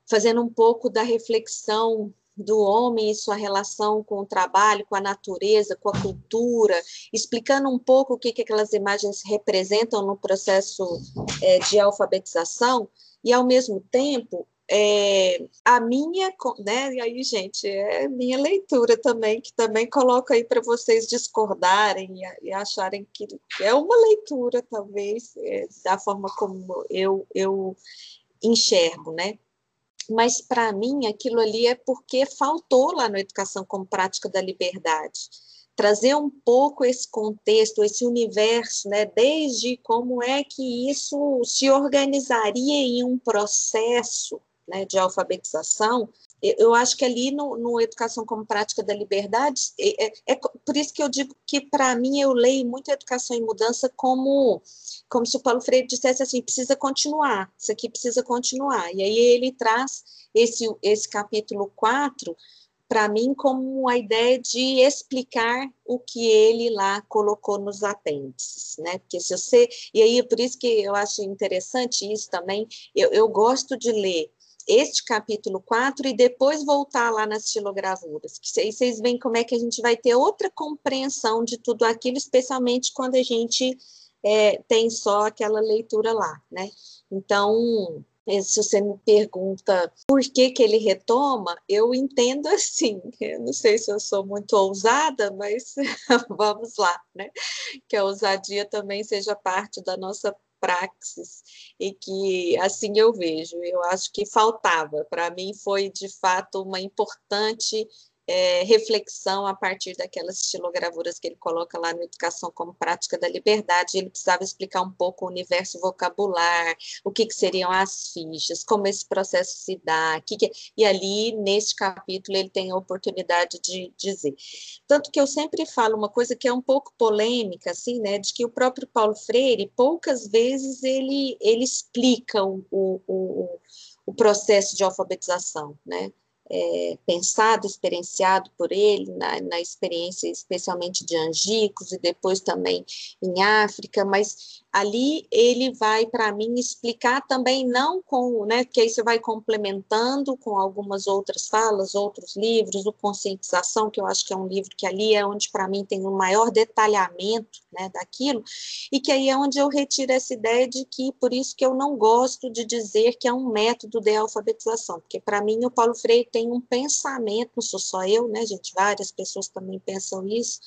fazendo um pouco da reflexão do homem e sua relação com o trabalho, com a natureza, com a cultura, explicando um pouco o que, que aquelas imagens representam no processo é, de alfabetização, e ao mesmo tempo é, a minha, né, e aí, gente, é minha leitura também, que também coloco aí para vocês discordarem e, e, acharem que é uma leitura, talvez, é, da forma como eu, eu enxergo, né? Mas para mim aquilo ali é porque faltou lá na Educação como Prática da Liberdade. Trazer um pouco esse contexto, esse universo, né, desde como é que isso se organizaria em um processo né, de alfabetização, eu acho que ali no, no, Educação como Prática da Liberdade, é, é, é por isso que eu digo que, para mim, eu leio muito Educação em Mudança como, como se o Paulo Freire dissesse assim, precisa continuar, isso aqui precisa continuar. E aí ele traz esse, esse capítulo 4 para mim como a ideia de explicar o que ele lá colocou nos apêndices, né? Porque se você e aí por isso que eu acho interessante isso também. Eu, eu gosto de ler este capítulo 4 e depois voltar lá nas estilogravuras, que aí vocês veem como é que a gente vai ter outra compreensão de tudo aquilo, especialmente quando a gente é, tem só aquela leitura lá, né? Então, se você me pergunta por que, que ele retoma, eu entendo assim. Eu não sei se eu sou muito ousada, mas [laughs] vamos lá, né? Que a ousadia também seja parte da nossa praxis e que assim eu vejo. Eu acho que faltava. Para mim foi de fato uma importante é, reflexão a partir daquelas estilogravuras que ele coloca lá no Educação como Prática da Liberdade. Ele precisava explicar um pouco o universo vocabular, o que, que seriam as fichas, como esse processo se dá, que que, e ali, neste capítulo, ele tem a oportunidade de dizer. Tanto que eu sempre falo uma coisa que é um pouco polêmica, assim, né, de que o próprio Paulo Freire, poucas vezes, ele, ele explica o, o, o, o processo de alfabetização, né, é, pensado, experienciado por ele, na, na, experiência especialmente de Angicos e depois também em África, mas ali ele vai, para mim, explicar também, não com, né, que aí você vai complementando com algumas outras falas, outros livros, o Conscientização, que eu acho que é um livro que ali é onde, para mim, tem um maior detalhamento né, daquilo, e que aí é onde eu retiro essa ideia de que, por isso que eu não gosto de dizer que é um método de alfabetização, porque, para mim, o Paulo Freire tem um pensamento, não sou só eu, né, gente, várias pessoas também pensam isso,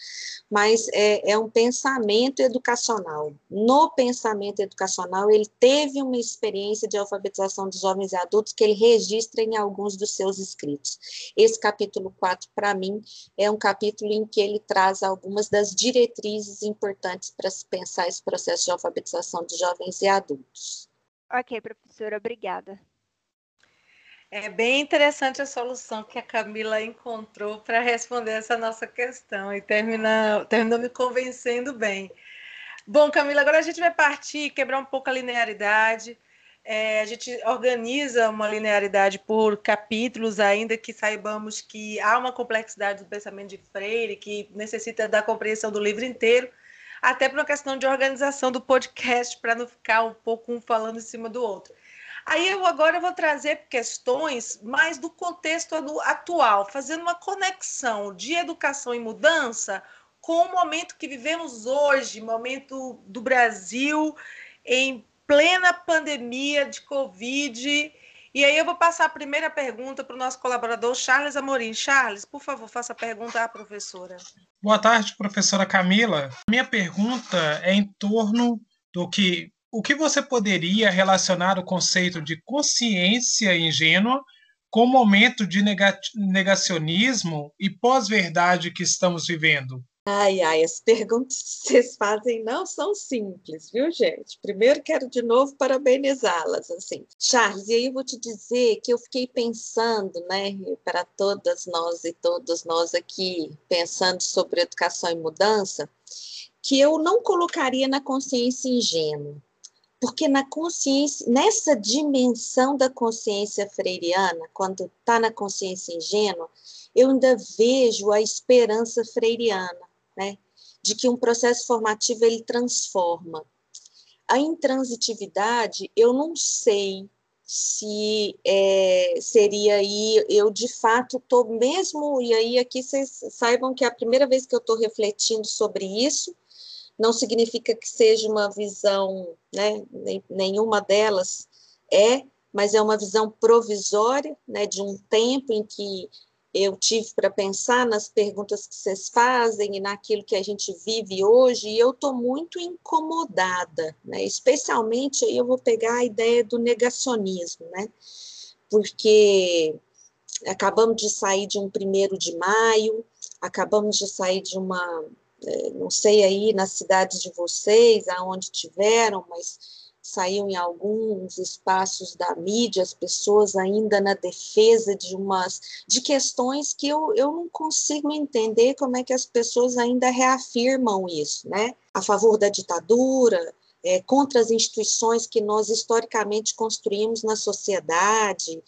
mas é, é um pensamento educacional. No pensamento educacional, ele teve uma experiência de alfabetização dos jovens e adultos que ele registra em alguns dos seus escritos. Esse capítulo 4, para mim, é um capítulo em que ele traz algumas das diretrizes importantes para se pensar esse processo de alfabetização dos jovens e adultos. Ok, professora, obrigada. É bem interessante a solução que a Camila encontrou para responder essa nossa questão e termina, terminou me convencendo bem. Bom, Camila, agora a gente vai partir, quebrar um pouco a linearidade. É, a gente organiza uma linearidade por capítulos, ainda que saibamos que há uma complexidade do pensamento de Freire, que necessita da compreensão do livro inteiro, até por uma questão de organização do podcast, para não ficar um pouco um falando em cima do outro. Aí eu agora vou trazer questões mais do contexto atual, fazendo uma conexão de educação e mudança com o momento que vivemos hoje, momento do Brasil em plena pandemia de Covid. E aí eu vou passar a primeira pergunta para o nosso colaborador Charles Amorim. Charles, por favor, faça a pergunta à professora. Boa tarde, professora Camila. Minha pergunta é em torno do que o que você poderia relacionar o conceito de consciência ingênua com o momento de negacionismo e pós-verdade que estamos vivendo? Ai, ai, as perguntas que vocês fazem não são simples, viu, gente? Primeiro quero de novo parabenizá-las, assim. Charles, e aí eu vou te dizer que eu fiquei pensando, né, para todas nós e todos nós aqui, pensando sobre educação e mudança, que eu não colocaria na consciência ingênua, porque na consciência, nessa dimensão da consciência freiriana, quando está na consciência ingênua, eu ainda vejo a esperança freiriana né? De que um processo formativo ele transforma. A intransitividade, eu não sei se é, seria aí, eu de fato estou mesmo, e aí aqui vocês saibam que é a primeira vez que eu estou refletindo sobre isso, não significa que seja uma visão, né, nenhuma delas é, mas é uma visão provisória, né, de um tempo em que eu tive para pensar nas perguntas que vocês fazem e naquilo que a gente vive hoje, e eu estou muito incomodada, né? especialmente aí eu vou pegar a ideia do negacionismo, né? porque acabamos de sair de um primeiro de maio, acabamos de sair de uma, não sei aí nas cidades de vocês, aonde tiveram, mas saiu em alguns espaços da mídia, as pessoas ainda na defesa de umas de questões que eu, eu não consigo entender como é que as pessoas ainda reafirmam isso, né? A favor da ditadura, é, contra as instituições que nós historicamente construímos na sociedade.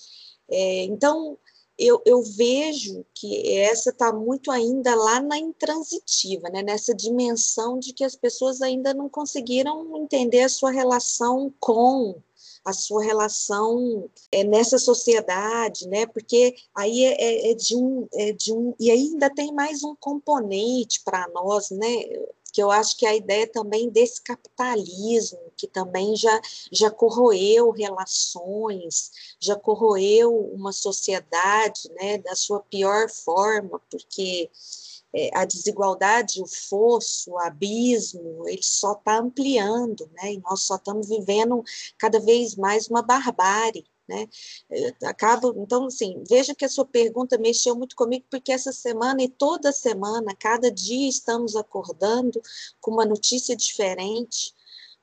É, então, eu, eu, vejo que essa está muito ainda lá na intransitiva, né? nessa dimensão de que as pessoas ainda não conseguiram entender a sua relação com a sua relação é, nessa sociedade, né? Porque aí é, é, é de um, é de um e ainda tem mais um componente para nós, né? Que eu acho que a ideia também desse capitalismo, que também já, já corroeu relações, já corroeu uma sociedade né, da sua pior forma, porque é, a desigualdade, o fosso, o abismo, ele só está ampliando, né, e nós só estamos vivendo cada vez mais uma barbárie. Né? Acabo, então, assim, veja que a sua pergunta mexeu muito comigo, porque essa semana e toda semana, cada dia estamos acordando com uma notícia diferente,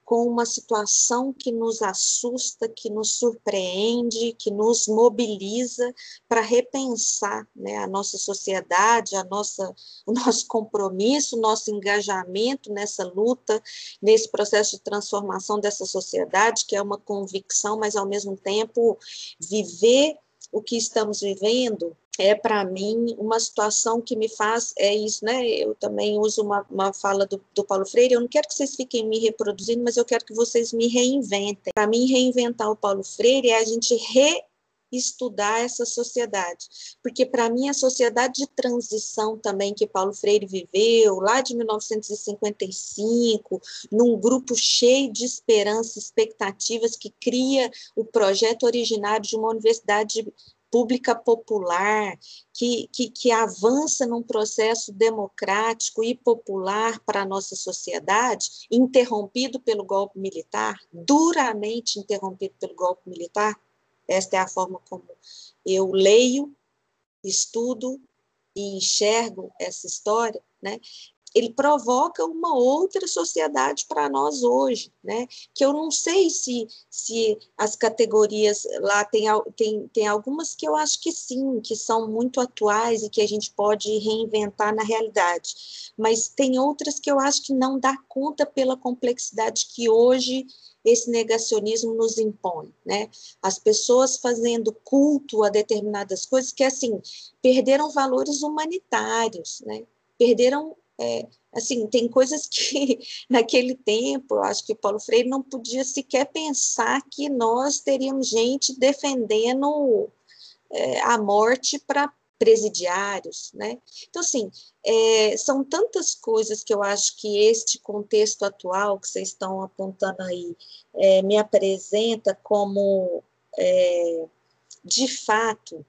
com uma situação que nos assusta, que nos surpreende, que nos mobiliza para repensar né, a nossa sociedade, a nossa, o nosso compromisso, o nosso engajamento nessa luta, nesse processo de transformação dessa sociedade, que é uma convicção, mas ao mesmo tempo viver o que estamos vivendo é para mim uma situação que me faz é isso, né? Eu também uso uma, uma fala do, do Paulo Freire. Eu não quero que vocês fiquem me reproduzindo, mas eu quero que vocês me reinventem. Para mim, reinventar o Paulo Freire é a gente re estudar essa sociedade, porque para mim a sociedade de transição também que Paulo Freire viveu, lá de 1955, num grupo cheio de esperança, expectativas que cria o projeto originário de uma universidade pública popular, que, que, que, avança num processo democrático e popular para a nossa sociedade, interrompido pelo golpe militar, duramente interrompido pelo golpe militar. Esta é a forma como eu leio, estudo e enxergo essa história, né? Ele provoca uma outra sociedade para nós hoje, né? Que eu não sei se, se as categorias lá tem, tem, tem algumas que eu acho que sim, que são muito atuais e que a gente pode reinventar na realidade, mas tem outras que eu acho que não dá conta pela complexidade que hoje esse negacionismo nos impõe, né? As pessoas fazendo culto a determinadas coisas que assim perderam valores humanitários, né? Perderam é, assim, tem coisas que [laughs] naquele tempo, eu acho que Paulo Freire não podia sequer pensar que nós teríamos gente defendendo é, a morte para presidiários, né? Então, assim, é, são tantas coisas que eu acho que este contexto atual que vocês estão apontando aí é, me apresenta como, é, de fato,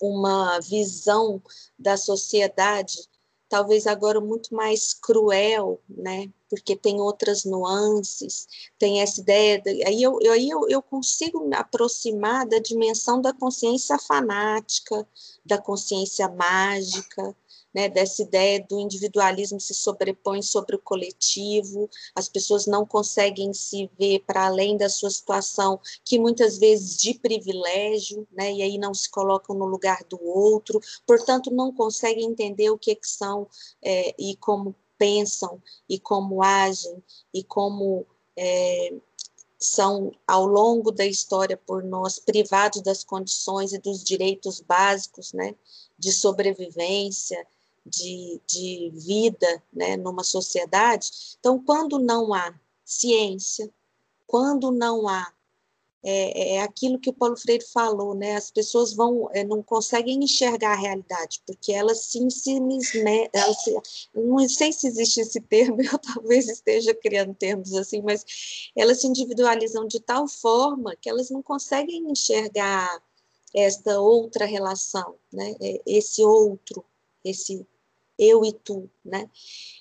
uma visão da sociedade talvez agora muito mais cruel, né? Porque tem outras nuances, tem essa ideia. De, aí eu, eu, aí eu, eu consigo me aproximar da dimensão da consciência fanática, da consciência mágica, né, dessa ideia do individualismo se sobrepõe sobre o coletivo, as pessoas não conseguem se ver para além da sua situação, que muitas vezes de privilégio, né, e aí não se colocam no lugar do outro, portanto não conseguem entender o que, que são é, e como pensam e como agem e como é, são ao longo da história por nós privados das condições e dos direitos básicos, né, de sobrevivência, de, de vida né, numa sociedade. Então, quando não há ciência, quando não há é, é, aquilo que o Paulo Freire falou, né? As pessoas vão é, não conseguem enxergar a realidade porque elas se, se não sei se existe esse termo, [laughs] eu talvez esteja criando termos assim, mas elas se individualizam de tal forma que elas não conseguem enxergar esta outra relação, né? É, esse outro esse eu e tu, né?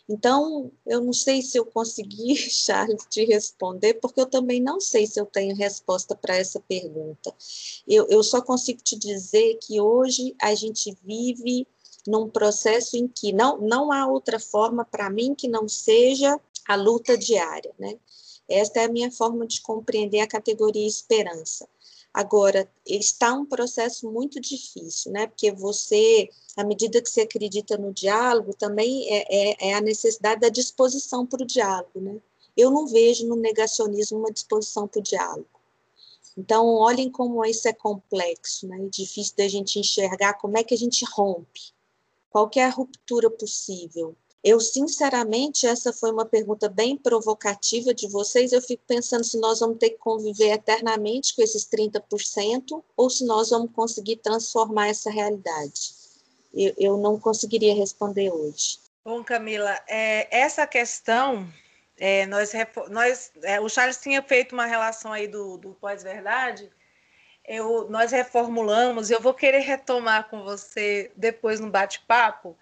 Então, eu não sei se eu consegui, [laughs] Charles, te responder, porque eu também não sei se eu tenho resposta para essa pergunta. Eu, eu só consigo te dizer que hoje a gente vive num processo em que não, não há outra forma para mim que não seja a luta diária, né? Esta é a minha forma de compreender a categoria esperança. Agora, está um processo muito difícil, né? Porque você, à medida que você acredita no diálogo, também é, é, é a necessidade da disposição para o diálogo, né? Eu não vejo no negacionismo uma disposição para o diálogo. Então, olhem como isso é complexo, né? É difícil da gente enxergar como é que a gente rompe, qual é a ruptura possível. Eu, sinceramente, essa foi uma pergunta bem provocativa de vocês. Eu fico pensando se nós vamos ter que conviver eternamente com esses 30% ou se nós vamos conseguir transformar essa realidade. Eu, eu não conseguiria responder hoje. Bom, Camila, é, essa questão, é, nós, nós é, o Charles tinha feito uma relação aí do, do pós-verdade, eu, nós reformulamos, eu vou querer retomar com você depois no bate-papo,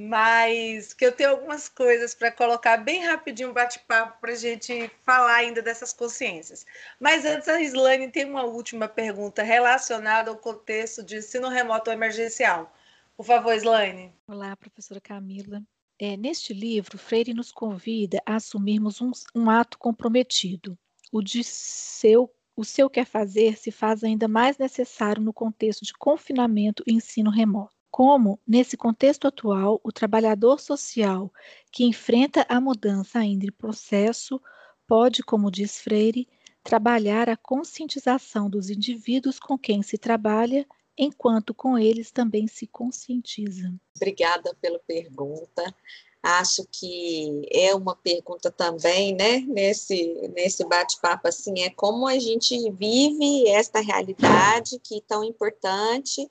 mas que eu tenho algumas coisas para colocar bem rapidinho bate-papo para a gente falar ainda dessas consciências. Mas antes, a Islane tem uma última pergunta relacionada ao contexto de ensino remoto emergencial. Por favor, Islane. Olá, professora Camila. É, neste livro, Freire nos convida a assumirmos um, um ato comprometido, o de seu o seu quer fazer se faz ainda mais necessário no contexto de confinamento e ensino remoto. Como, nesse contexto atual, o trabalhador social que enfrenta a mudança ainda em processo pode, como diz Freire, trabalhar a conscientização dos indivíduos com quem se trabalha, enquanto com eles também se conscientiza. Obrigada pela pergunta. Acho que é uma pergunta também, né, nesse, nesse bate-papo, assim, é como a gente vive esta realidade que é tão importante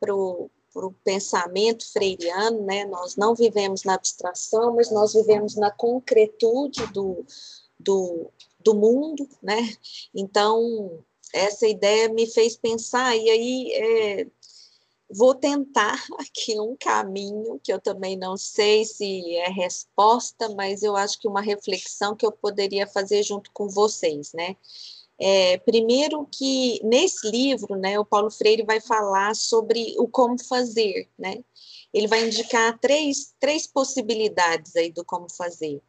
para o para o pensamento freiriano, né? Nós não vivemos na abstração, mas nós vivemos na concretude do, do, do mundo, né? Então, essa ideia me fez pensar, e aí é, vou tentar [laughs] aqui um caminho que eu também não sei se é resposta, mas eu acho que uma reflexão que eu poderia fazer junto com vocês, né? É, primeiro que nesse livro, né, o Paulo Freire vai falar sobre o como fazer, né? Ele vai indicar três, três possibilidades aí do como fazer.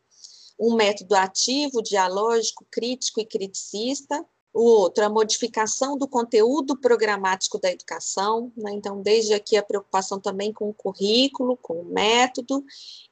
Um método ativo, dialógico, crítico e criticista. O outro, a modificação do conteúdo programático da educação, né? então, desde aqui a preocupação também com o currículo, com o método,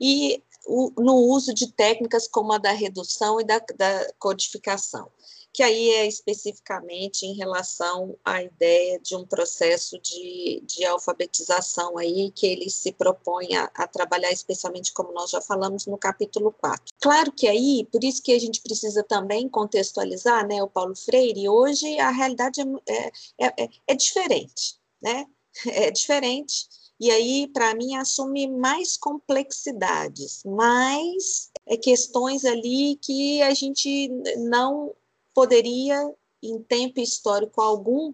e o, no uso de técnicas como a da redução e da, da codificação que aí é especificamente em relação à ideia de um processo de, de alfabetização aí, que ele se propõe a, a, trabalhar especialmente, como nós já falamos no capítulo 4. Claro que aí, por isso que a gente precisa também contextualizar, né, o Paulo Freire, hoje a realidade é, é, é, é diferente, né, [laughs] é diferente, e aí, para mim, assume mais complexidades, mais é, questões ali que a gente não poderia, em tempo histórico algum,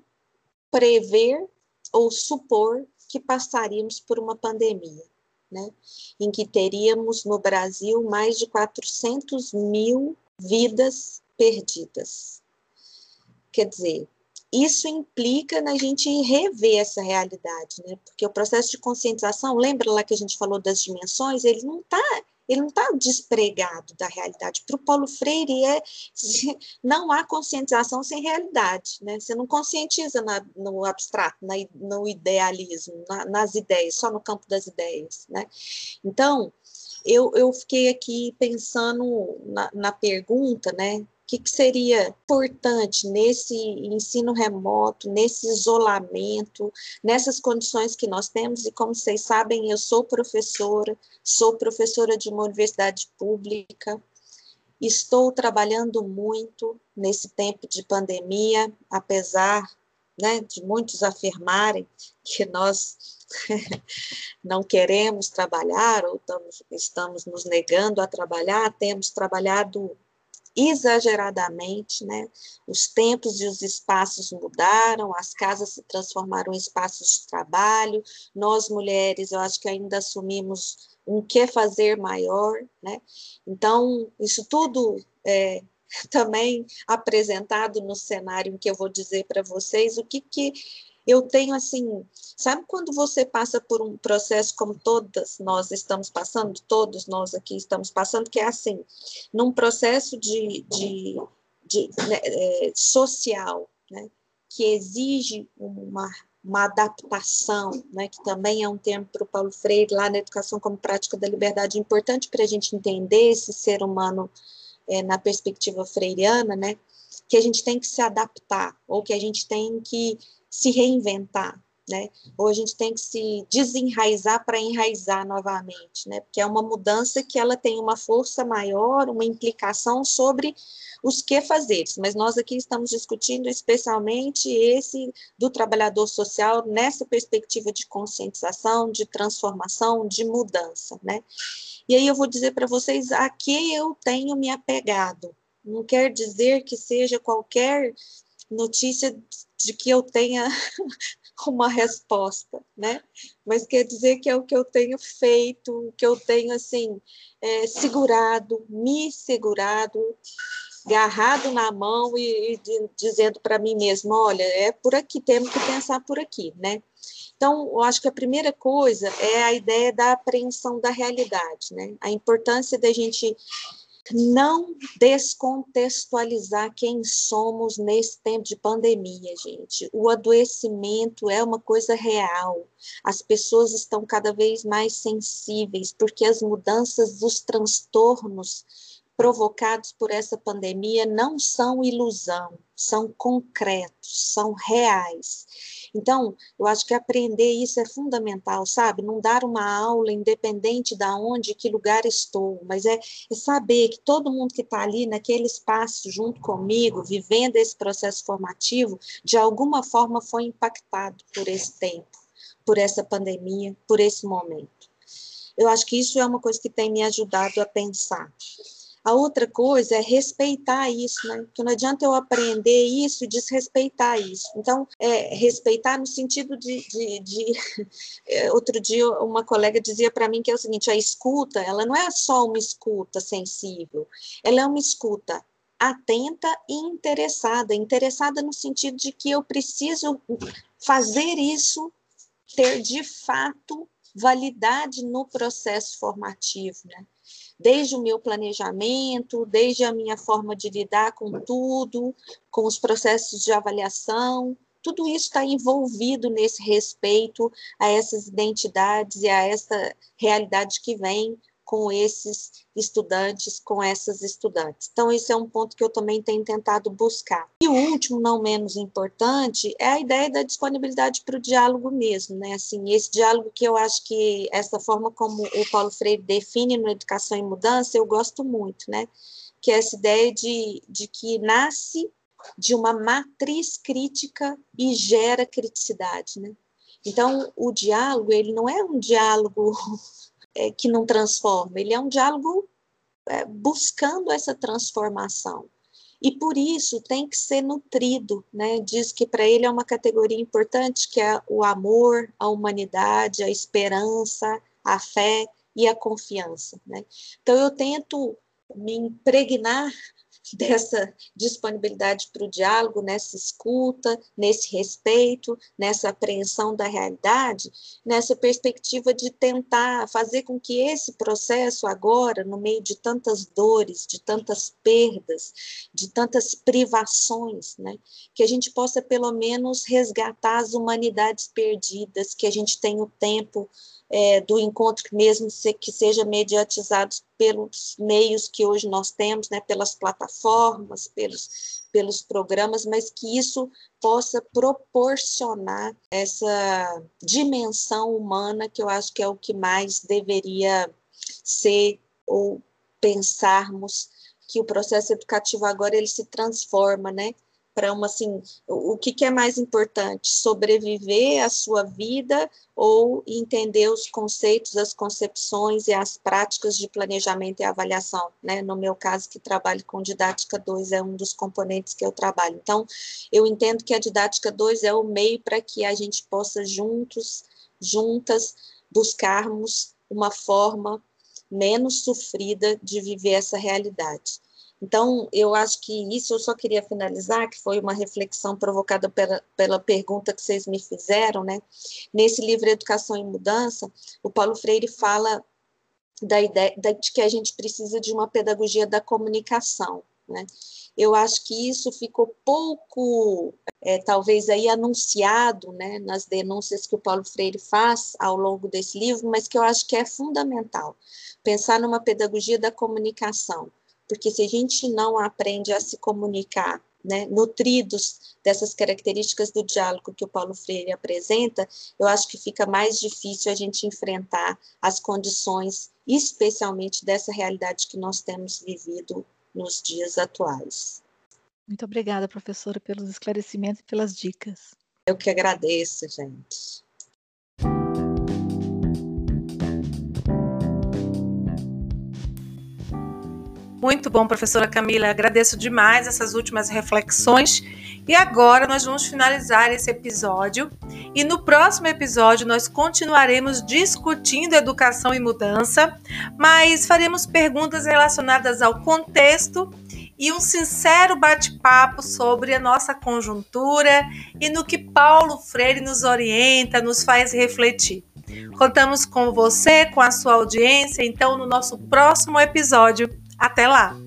prever ou supor que passaríamos por uma pandemia, né? em que teríamos no Brasil mais de 400 mil vidas perdidas. Quer dizer, isso implica na gente rever essa realidade, né? Porque o processo de conscientização, lembra lá que a gente falou das dimensões, ele não está ele não está despregado da realidade. Para o Paulo Freire, é, não há conscientização sem realidade. Né? Você não conscientiza na, no abstrato, na, no idealismo, na, nas ideias, só no campo das ideias. Né? Então, eu, eu fiquei aqui pensando na, na pergunta, né? O que, que, seria importante nesse ensino remoto, nesse isolamento, nessas condições que nós temos? E como vocês sabem, eu sou professora, sou professora de uma universidade pública, estou trabalhando muito nesse tempo de pandemia, apesar né, de muitos afirmarem que nós [laughs] não queremos trabalhar ou estamos, estamos nos negando a trabalhar, temos trabalhado exageradamente, né? Os tempos e os espaços mudaram, as casas se transformaram em espaços de trabalho. Nós mulheres, eu acho que ainda assumimos um quer fazer maior, né? Então, isso tudo é, [laughs] também apresentado no cenário que eu vou dizer para vocês o que, que eu tenho assim, sabe quando você passa por um processo como todas nós estamos passando, todos nós aqui estamos passando, que é assim, num processo de, de, de né, é, social, né, que exige uma, uma adaptação, né, que também é um termo para o Paulo Freire, lá na Educação como Prática da Liberdade, importante para a gente entender esse ser humano é, na perspectiva freiriana, né, que a gente tem que se adaptar, ou que a gente tem que se reinventar, né? Ou a gente tem que se desenraizar para enraizar novamente, né? Porque é uma mudança que ela tem uma força maior, uma implicação sobre os que fazeres, mas nós aqui estamos discutindo especialmente esse do trabalhador social nessa perspectiva de conscientização, de transformação, de mudança, né? E aí eu vou dizer para vocês a que eu tenho me apegado. Não quer dizer que seja qualquer notícia de que eu tenha [laughs] uma resposta, né? Mas quer dizer que é o que eu tenho feito, o que eu tenho assim é, segurado, me segurado, agarrado na mão e, e dizendo para mim mesmo, olha, é por aqui, temos que pensar por aqui, né? Então, eu acho que a primeira coisa é a ideia da apreensão da realidade, né? A importância da gente não descontextualizar quem somos nesse tempo de pandemia, gente. O adoecimento é uma coisa real. As pessoas estão cada vez mais sensíveis, porque as mudanças dos transtornos provocados por essa pandemia não são ilusão, são concretos, são reais. Então, eu acho que aprender isso é fundamental, sabe? Não dar uma aula independente da onde, que lugar estou, mas é, é saber que todo mundo que está ali naquele espaço junto comigo, vivendo esse processo formativo, de alguma forma foi impactado por esse tempo, por essa pandemia, por esse momento. Eu acho que isso é uma coisa que tem me ajudado a pensar. A outra coisa é respeitar isso, né? Porque não adianta eu aprender isso e desrespeitar isso. Então, é, respeitar no sentido de, de, de... [laughs] É, outro dia uma colega dizia para mim que é o seguinte: a escuta, ela não é só uma escuta sensível, ela é uma escuta atenta e interessada, interessada no sentido de que eu preciso fazer isso ter de fato validade no processo formativo, né? Desde o meu planejamento, desde a minha forma de lidar com tudo, com os processos de avaliação, tudo isso está envolvido nesse respeito a essas identidades e a essa realidade que vem com esses estudantes, com essas estudantes. Então, esse é um ponto que eu também tenho tentado buscar. E o último, não menos importante, é a ideia da disponibilidade para o diálogo mesmo, né? Assim, esse diálogo que eu acho que essa forma como o Paulo Freire define no Educação em Mudança, eu gosto muito, né? Que é essa ideia de, de que nasce de uma matriz crítica e gera criticidade, né? Então, o diálogo, ele não é um diálogo é, que não transforma, ele é um diálogo é, buscando essa transformação. E por isso tem que ser nutrido, né? Diz que para ele é uma categoria importante que é o amor, a humanidade, a esperança, a fé e a confiança, né? Então eu tento me impregnar dessa disponibilidade para o diálogo, nessa escuta, nesse respeito, nessa apreensão da realidade, nessa perspectiva de tentar fazer com que esse processo agora, no meio de tantas dores, de tantas perdas, de tantas privações, né, que a gente possa pelo menos resgatar as humanidades perdidas, que a gente tenha o tempo é, do encontro, mesmo que seja mediatizado pelos meios que hoje nós temos, né, pelas plataformas, pelos, pelos programas, mas que isso possa proporcionar essa dimensão humana que eu acho que é o que mais deveria ser ou pensarmos que o processo educativo agora ele se transforma, né? Para uma assim, o, que, que é mais importante? Sobreviver à sua vida ou entender os conceitos, as concepções e as práticas de planejamento e avaliação, né? No meu caso, que trabalho com didática 2, é um dos componentes que eu trabalho. Então, eu entendo que a didática 2 é o meio para que a gente possa juntos, juntas, buscarmos uma forma menos sofrida de viver essa realidade. Então, eu acho que isso eu só queria finalizar, que foi uma reflexão provocada pela, pela pergunta que vocês me fizeram, né? Nesse livro Educação em Mudança, o Paulo Freire fala da ideia de que a gente precisa de uma pedagogia da comunicação, né? Eu acho que isso ficou pouco, é, talvez aí anunciado, né, nas denúncias que o Paulo Freire faz ao longo desse livro, mas que eu acho que é fundamental pensar numa pedagogia da comunicação, porque se a gente não aprende a se comunicar, né, nutridos dessas características do diálogo que o Paulo Freire apresenta, eu acho que fica mais difícil a gente enfrentar as condições, especialmente dessa realidade que nós temos vivido nos dias atuais. Muito obrigada, professora, pelos esclarecimentos e pelas dicas. Eu que agradeço, gente. Muito bom, professora Camila. Agradeço demais essas últimas reflexões. E agora nós vamos finalizar esse episódio. E no próximo episódio nós continuaremos discutindo educação e mudança, mas faremos perguntas relacionadas ao contexto e um sincero bate-papo sobre a nossa conjuntura e no que Paulo Freire nos orienta, nos faz refletir. Contamos com você, com a sua audiência, então, no nosso próximo episódio. Até lá!